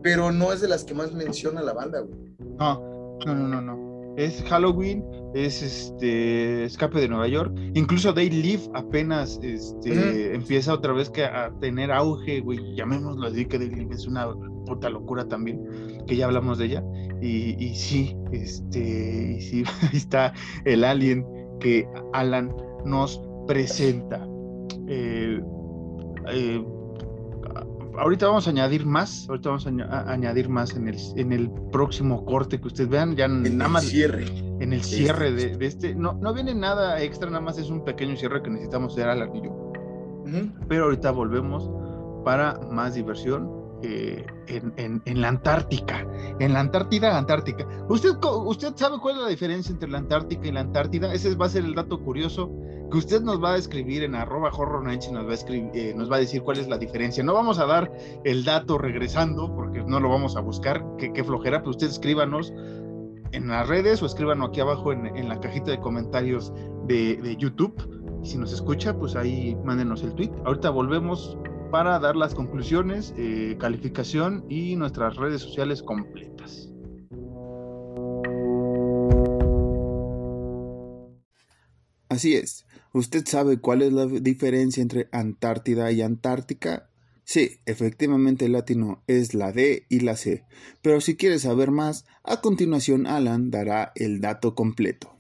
Speaker 1: pero no es de las que más menciona la banda, güey.
Speaker 2: No, no, no, no, no. Es Halloween, es este Escape de Nueva York, incluso They Live apenas este, empieza otra vez que a tener auge, güey, llamémoslo así, que They Live es una puta locura también, que ya hablamos de ella, y, y sí, este, y sí, [laughs] ahí está el alien que Alan nos presenta. Eh, eh, ahorita vamos a añadir más, ahorita vamos a, añ- a añadir más en el, en el próximo corte que ustedes vean, ya
Speaker 1: En
Speaker 2: nada
Speaker 1: el
Speaker 2: más
Speaker 1: cierre.
Speaker 2: en el
Speaker 1: Sí,
Speaker 2: cierre de, de este, no, no viene nada extra, nada más es un pequeño cierre que necesitamos hacer al anillo, pero ahorita volvemos para más diversión eh, en, en- en la Antártica, en la Antártida Antártica. ¿Usted, ¿Usted sabe cuál es la diferencia entre la Antártica y la Antártida? Ese va a ser el dato curioso que usted nos va a escribir en arroba horror Nights y nos va a escribir, eh, nos va a decir cuál es la diferencia. No vamos a dar el dato regresando porque no lo vamos a buscar, qué, flojera, pero usted escríbanos en las redes o escríbanos aquí abajo en, la cajita de comentarios de, YouTube. Si nos escucha, pues ahí mándenos el tweet. Ahorita volvemos para dar las conclusiones, eh, calificación y nuestras redes sociales completas.
Speaker 3: Así es. ¿Usted sabe cuál es la diferencia entre Antártida y Antártica? Sí, efectivamente el latino es la D y la C. Pero si quiere saber más, a continuación Alan dará el dato completo.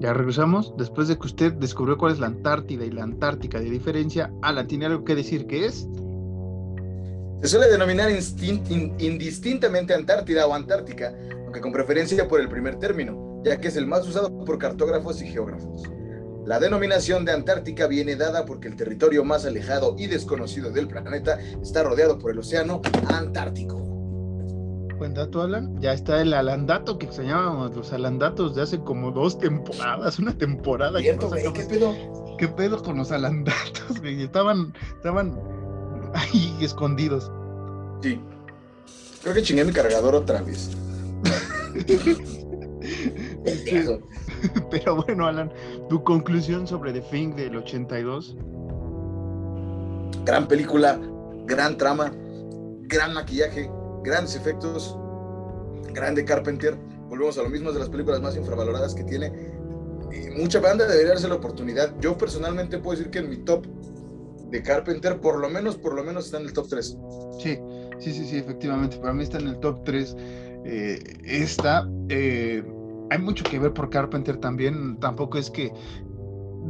Speaker 2: Ya regresamos. Después de que usted descubrió cuál es la Antártida y la Antártica de diferencia, Alan tiene algo que decir que es.
Speaker 1: Se suele denominar indistintamente Antártida o Antártica, aunque con preferencia por el primer término, ya que es el más usado por cartógrafos y geógrafos. La denominación de Antártica viene dada porque el territorio más alejado y desconocido del planeta está rodeado por el océano Antártico.
Speaker 2: Buen dato, Alan. Ya está el alandato que extrañábamos, los alandatos de hace como dos temporadas, una temporada. que
Speaker 1: ¿Cierto,
Speaker 2: no
Speaker 1: güey? ¿Qué pedo?
Speaker 2: ¿Qué pedo con los alandatos, güey? Estaban, estaban ahí [laughs] escondidos.
Speaker 1: Sí. Creo que chingué mi cargador otra vez.
Speaker 2: Este, [laughs] pero bueno, Alan, tu conclusión sobre The Thing del 82.
Speaker 1: Gran película, gran trama, gran maquillaje, grandes efectos, grande Carpenter. Volvemos a lo mismo es de las películas más infravaloradas que tiene. Y mucha banda debería darse la oportunidad. Yo personalmente puedo decir que en mi top de Carpenter, por lo menos, por lo menos está en el top 3.
Speaker 2: Sí, sí, sí, sí, efectivamente. Para mí está en el top 3. esta. eh, hay mucho que ver por Carpenter también. Tampoco es que.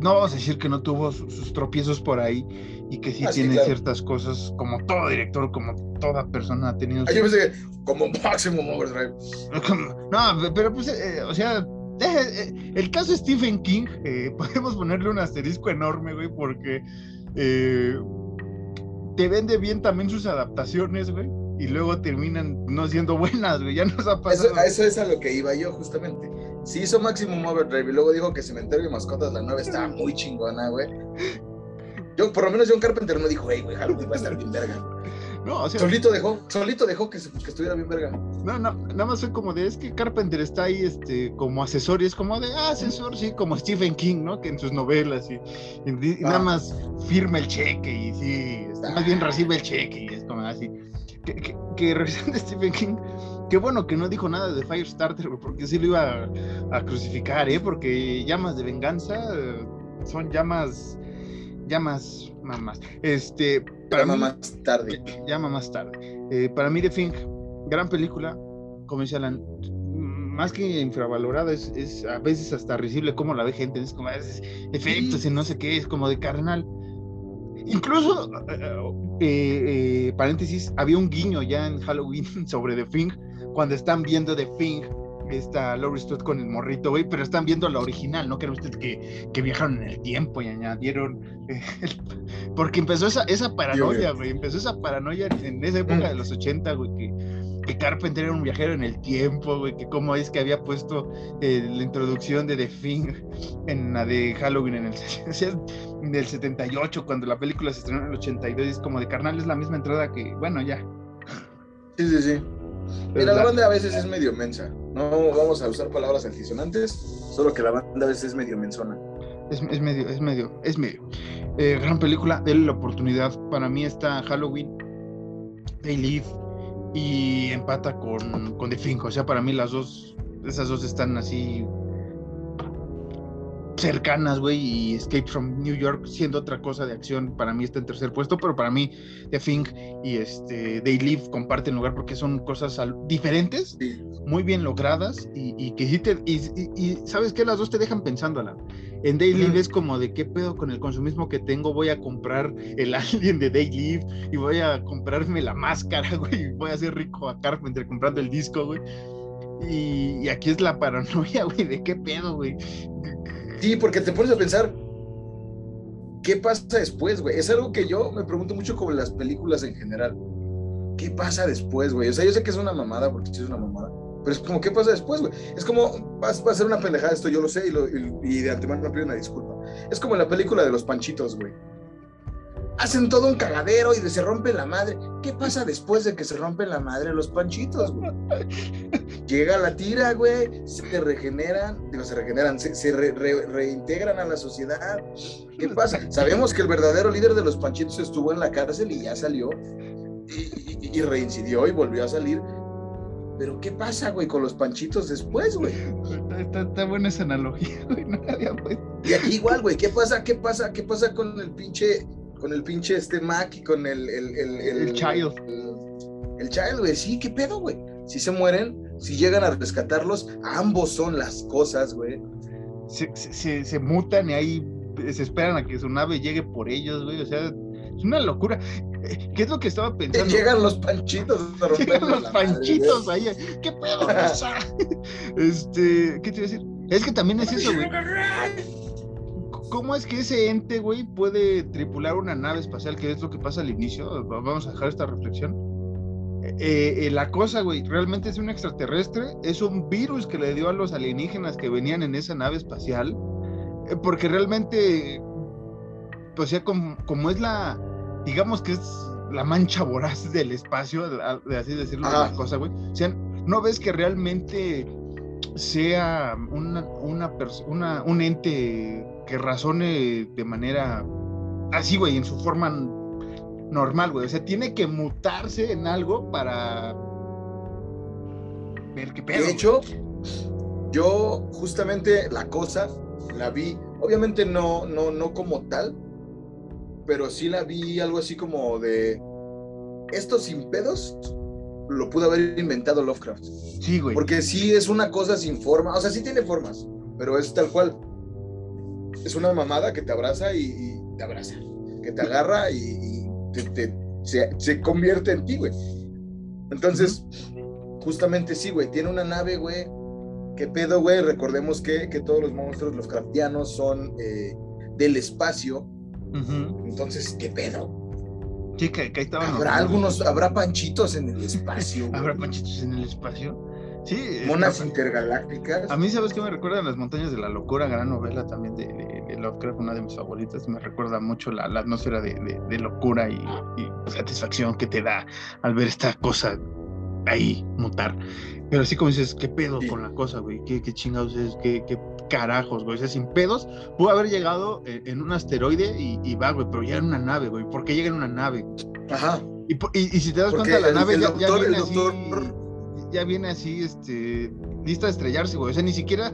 Speaker 2: No vamos a decir que no tuvo su- sus tropiezos por ahí y que sí
Speaker 1: Ah,
Speaker 2: tiene
Speaker 1: claro.
Speaker 2: ciertas cosas, como todo director, como toda persona ha tenido.
Speaker 1: Ah, yo
Speaker 2: sus-
Speaker 1: pensé que como Maximum Overdrive. [laughs]
Speaker 2: No, pero pues, eh, o sea, eh, eh, el caso de Stephen King, eh, [laughs] podemos ponerle un asterisco enorme, güey, porque eh, te vende bien también sus adaptaciones, güey, y luego terminan no siendo buenas, güey, ya nos ha
Speaker 1: Eso,
Speaker 2: pasado.
Speaker 1: a eso es a lo que iba yo, justamente. Sí hizo Maximum Overdrive y luego dijo que Cementerio de Mascotas, la nueva, estaba muy chingona, güey. Yo, por lo menos John Carpenter no dijo, hey, güey, Halloween va a estar bien verga.
Speaker 2: No, o sea,
Speaker 1: Solito dejó, solito dejó que, se- que estuviera bien verga.
Speaker 2: no, no, nada más fue como de, es que Carpenter está ahí, este, como asesor, y es como de, ah, asesor, sí, como Stephen King, ¿no? Que en sus novelas, y, y nada
Speaker 1: Ah.
Speaker 2: más firma el cheque, y sí, más bien recibe el cheque, y es como así. Que, que, a [laughs] Stephen King, qué bueno que no dijo nada de Firestarter, porque sí lo iba a, a crucificar, ¿eh? Porque llamas de venganza eh, son llamas, llamas, mamás. Este, para mí,
Speaker 1: más tarde.
Speaker 2: llama más tarde. Eh, para mí, The Thing, gran película, como dice Alan, más que infravalorada, es, es a veces hasta risible como la ve gente, es como es efectos y no sé qué, es como de carnal. incluso, eh, paréntesis, había un guiño ya en Halloween [laughs] sobre The Thing, cuando están viendo The Thing está Laurie Strode con el morrito, güey, pero están viendo la original, ¿no? Que ustedes que, que viajaron en el tiempo y añadieron. Eh, [laughs] porque empezó esa, esa paranoia, güey. Empezó esa paranoia en, esa época de los 80, güey, que, que Carpenter era un viajero en el tiempo, güey, que cómo es que había puesto eh, la introducción de The Thing en la de Halloween en el, en el 78, cuando la película se estrenó en el 82, es como de carnal, es la misma entrada que, bueno, ya.
Speaker 1: Sí, sí, sí. Mira, la banda a veces es medio mensa. No vamos a usar palabras altisonantes, solo que la banda a veces es medio mensona.
Speaker 2: Es, medio, es medio, es medio. Eh, gran película, denle la oportunidad. Para mí está Halloween, They Live y empata con, con The Fink. O sea, para mí las dos, esas dos están así cercanas, güey, y Escape from New York siendo otra cosa de acción, para mí está en tercer puesto, pero para mí The Thing y este They Live comparten lugar porque son cosas diferentes, muy bien logradas y, que sí te, y, sabes que las dos te dejan pensando, En Day Live es como de qué pedo con el consumismo que tengo, voy a comprar el [laughs] alien de Day Live y voy a comprarme la máscara, [laughs] güey, voy a ser rico a Carpenter comprando el disco, güey. Y, y, aquí es la paranoia, [laughs] güey, de qué pedo, güey.
Speaker 1: Sí, porque te pones a pensar, ¿qué pasa después, güey? Es algo que yo me pregunto mucho como en las películas en general. ¿Qué pasa después, güey? O sea, yo sé que es una mamada, porque sí es una mamada, pero es como, ¿qué pasa después, güey? Es como, va, a ser una pendejada esto, yo lo sé, y, y de antemano me pido una disculpa. Es como en la película de los panchitos, güey hacen todo un cagadero y se rompe la madre. ¿Qué pasa después de que se rompe la madre los panchitos, güey? [laughs] Llega la tira, güey, se regeneran, digo, se regeneran, se, reintegran a la sociedad. ¿Qué pasa? Sabemos que el verdadero líder de los panchitos estuvo en la cárcel y ya salió y, reincidió y volvió a salir. Pero ¿qué pasa, güey, con los panchitos después, güey?
Speaker 2: Está, buena esa analogía, güey.
Speaker 1: y aquí igual, güey, ¿qué pasa? ¿Qué pasa? ¿Qué pasa con el pinche con el pinche este Mac y con el... El, el,
Speaker 2: el, Child.
Speaker 1: El, Child, güey, sí, ¿qué pedo, güey? Si se mueren, si llegan a rescatarlos, ambos son las cosas, güey.
Speaker 2: Se, se, mutan y ahí se esperan a que su nave llegue por ellos, güey, o sea, es una locura. Eh, ¿Qué es lo que estaba pensando?
Speaker 1: Llegan los panchitos
Speaker 2: a [laughs] Llegan los panchitos ahí. ¿Qué pedo pasa? [laughs] este, ¿qué te iba a decir? Es que también es eso, güey. ¿Cómo es que ese ente, güey, puede tripular una nave espacial? Que es lo que pasa al inicio. Vamos a dejar esta reflexión. Eh, eh, la cosa, güey, realmente es un extraterrestre, es un virus que le dio a los alienígenas que venían en esa nave espacial, eh, porque realmente, pues ya como, es la, digamos que es la mancha voraz del espacio, de así decirlo, la cosa, güey. O sea, no ves que realmente sea una, una, una, un ente que razone de manera así, güey, en su forma normal, güey. O sea, tiene que mutarse en algo para ver qué pedo.
Speaker 1: De hecho, yo justamente la cosa la vi, obviamente no, no, no como tal, pero sí la vi algo así como de estos sin pedos lo pudo haber inventado Lovecraft.
Speaker 2: Sí, güey.
Speaker 1: Porque sí es una cosa sin forma, o sea, sí tiene formas, pero es tal cual es una mamada que te abraza y, te abraza, que te agarra y, se, convierte en ti, güey. Entonces, justamente sí, güey, tiene una nave, güey. ¿Qué pedo, güey? Recordemos que, todos los monstruos, los craftianos, son eh, del espacio. Entonces, ¿qué pedo?
Speaker 2: Sí, que, que ahí
Speaker 1: Habrá algunos, habrá panchitos en el espacio. [laughs]
Speaker 2: ¿Habrá panchitos en el espacio? Sí.
Speaker 1: Monas intergalácticas.
Speaker 2: A mí, ¿sabes qué me recuerda? Las montañas de la locura, gran novela también de, de, Lovecraft, una de mis favoritas. Me recuerda mucho la, atmósfera de, de locura y, satisfacción que te da al ver esta cosa ahí mutar. Pero así como dices, ¿qué pedo con la cosa, güey? ¿Qué, qué chingados es? ¿Qué, ¿Qué, carajos, güey? O sea, sin pedos, pudo haber llegado en, un asteroide y, va, güey, pero ya en una nave, güey. ¿Por qué llega en una nave?
Speaker 1: Ajá.
Speaker 2: Y, y, si te das cuenta, la nave ya, ya, viene así ya viene así, este, lista de estrellarse, güey. O sea, ni siquiera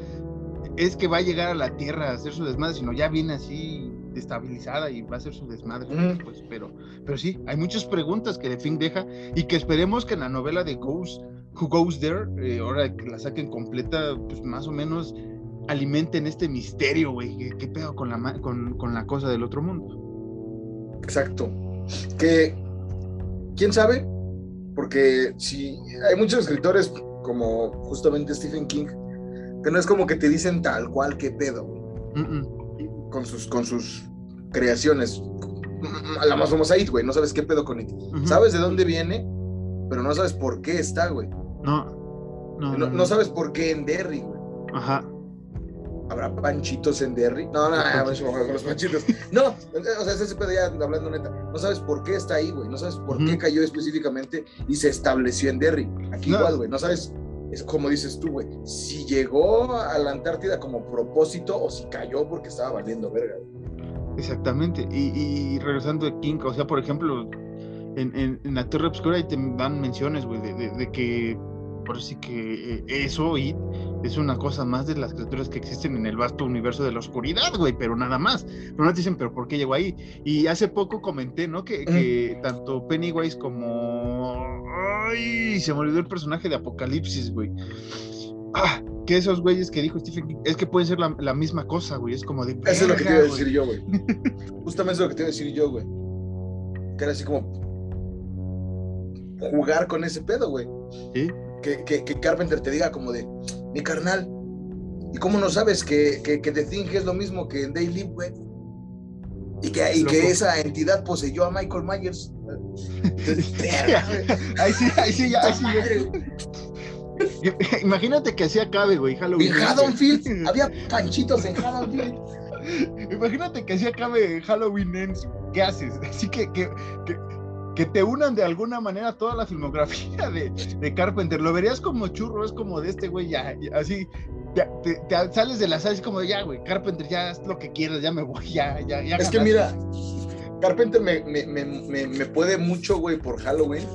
Speaker 2: es que va a llegar a la Tierra a hacer su desmadre, sino ya viene así estabilizada y va a hacer su desmadre pues, pero, pero sí, hay muchas preguntas que The Thing deja y que esperemos que en la novela de Ghost, Who Goes There, eh, ahora que la saquen completa, pues más o menos alimenten este misterio, güey. ¿Qué, pedo con la, con, con la cosa del otro mundo?
Speaker 1: Exacto. Que, ¿quién sabe? Porque si hay muchos escritores como justamente Stephen King, que no es como que te dicen tal cual que pedo, con sus, con sus creaciones. La más famosa It, güey, no sabes qué pedo con It. Sabes de dónde viene, pero no sabes por qué está, güey.
Speaker 2: No.
Speaker 1: No, no, sabes por qué en Derry, güey.
Speaker 2: Ajá.
Speaker 1: ¿Habrá panchitos en Derry? No, no, no, con los panchitos. No, o sea, ese pedo ya hablando neta. No sabes por qué está ahí, güey. No sabes por qué cayó específicamente y se estableció en Derry. Aquí igual, güey. No sabes, es como dices tú, güey. Si llegó a la Antártida como propósito o si cayó porque estaba valiendo verga.
Speaker 2: Exactamente. Y, regresando de King, o sea, por ejemplo, en, en, la Tierra Obscura ahí te dan menciones, güey, de que por así que eh, eso y es una cosa más de las criaturas que existen en el vasto universo de la oscuridad, güey, pero nada más. Pero no te dicen, pero ¿por qué llegó ahí? Y hace poco comenté, ¿no? Que, tanto Pennywise como... Ay, se me olvidó el personaje de Apocalipsis, güey. Ah, que esos güeyes que dijo Stephen King, es que pueden ser la, misma cosa, güey. Es como de.
Speaker 1: Eso es lo que te iba a decir yo, güey. Justamente es lo que te iba a decir yo, güey. Que era así como. Jugar con ese pedo, güey.
Speaker 2: Sí
Speaker 1: que, Carpenter te diga como de, mi carnal, ¿y cómo no sabes que, que, The Thing es lo mismo que en Day güey? Y que, y que esa entidad poseyó a Michael Myers. [laughs]
Speaker 2: ahí sí, ahí sí, ahí sí. [laughs] Imagínate que así acabe, güey,
Speaker 1: Halloween. En Haddonfield, [laughs] había panchitos en Haddonfield.
Speaker 2: Imagínate que así acabe Halloween Ends. ¿Qué haces? Así que, que, que que te unan de alguna manera toda la filmografía de, Carpenter. Lo verías como churro, es como de este güey, ya, así, te, sales de la sala, es como, ya, güey, Carpenter, ya haz lo que quieras, ya me voy, ya, ya, ya.
Speaker 1: Es que mira, Carpenter me, me, me, me, puede mucho, güey, por Halloween,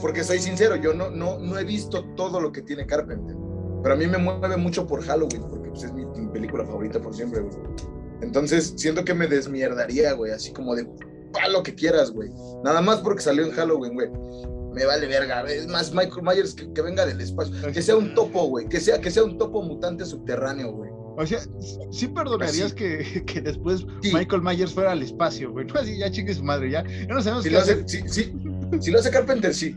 Speaker 1: porque soy sincero, yo no, no, no he visto todo lo que tiene Carpenter, pero a mí me mueve mucho por Halloween, porque pues, es mi, mi película favorita por siempre, güey. Entonces, siento que me desmierdaría, güey, así como de, pa lo que quieras, güey. Nada más porque salió en Halloween, güey. Me vale verga. Es más, Michael Myers que, venga del espacio. Que sea un topo, güey. Que sea, que sea un topo mutante subterráneo, güey.
Speaker 2: O sea, sí perdonarías que, [laughs] que, después Michael Myers fuera al espacio, güey. No así, ya chingue su madre, ya. Ya no sabemos
Speaker 1: si qué lo hace, sí, sí. Si lo hace Carpenter, sí.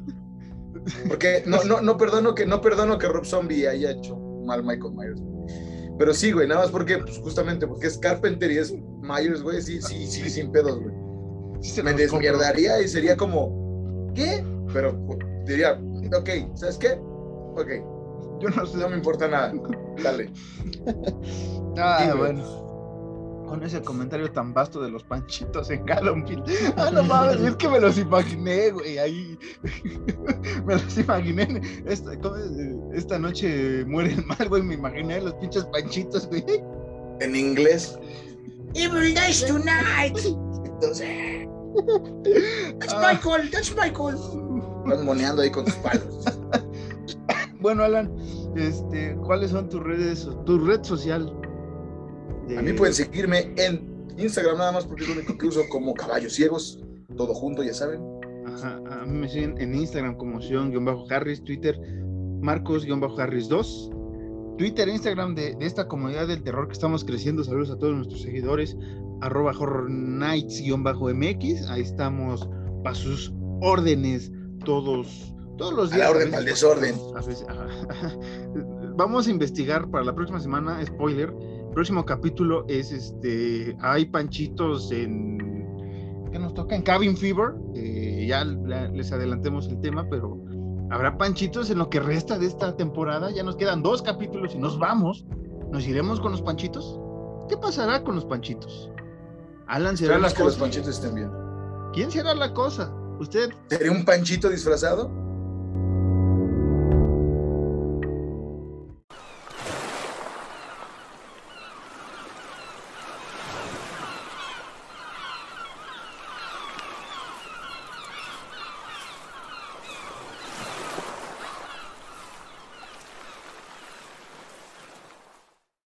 Speaker 1: Porque no, no, no perdono que no perdono que Rob Zombie haya hecho mal Michael Myers. Pero sí, güey, nada más porque, pues justamente porque es Carpenter y es Myers, güey, sí, sí, sí, sin pedos, güey me desmierdaría y sería como, ¿qué? Pero diría, ok, ¿sabes qué? Ok. Yo no sé. No me importa nada. Dale. [laughs]
Speaker 2: ah, bueno. Con ese comentario tan vasto de los panchitos en Gallonfield. [laughs] Ah, no mames, es que me los imaginé, güey, ahí. [laughs] me los imaginé. Esta, esta noche mueren mal, güey. Me imaginé los pinches panchitos, güey.
Speaker 1: En inglés. Evil Days Tonight. Entonces. [laughs] That's Michael, that's Michael. Estás moneando ahí con tus palos. [laughs]
Speaker 2: bueno, Alan, este, ¿cuáles son tus redes, tu red social?
Speaker 1: A mí pueden seguirme en Instagram nada más porque es lo único que uso como caballos ciegos, todo junto, ya saben.
Speaker 2: Ajá, a mí me siguen en Instagram como Sion-Harris, Twitter Marcos-Harris2. Twitter, Instagram de, de, esta comunidad del terror que estamos creciendo. Saludos a todos nuestros seguidores arroba horror nights-mx, ahí estamos para sus órdenes todos, todos los días.
Speaker 1: A la orden, al desorden. [laughs]
Speaker 2: Vamos a investigar para la próxima semana, spoiler, el próximo capítulo es este, hay panchitos en, ¿qué nos toca? En Cabin Fever, ya les adelantemos el tema, pero habrá panchitos en lo que resta de esta temporada, ya nos quedan dos capítulos y nos vamos, nos iremos con los panchitos. ¿Qué pasará con los panchitos?
Speaker 1: Alan será las que los panchitos estén bien.
Speaker 2: ¿Quién será la cosa? ¿Usted?
Speaker 1: ¿Sería un panchito disfrazado?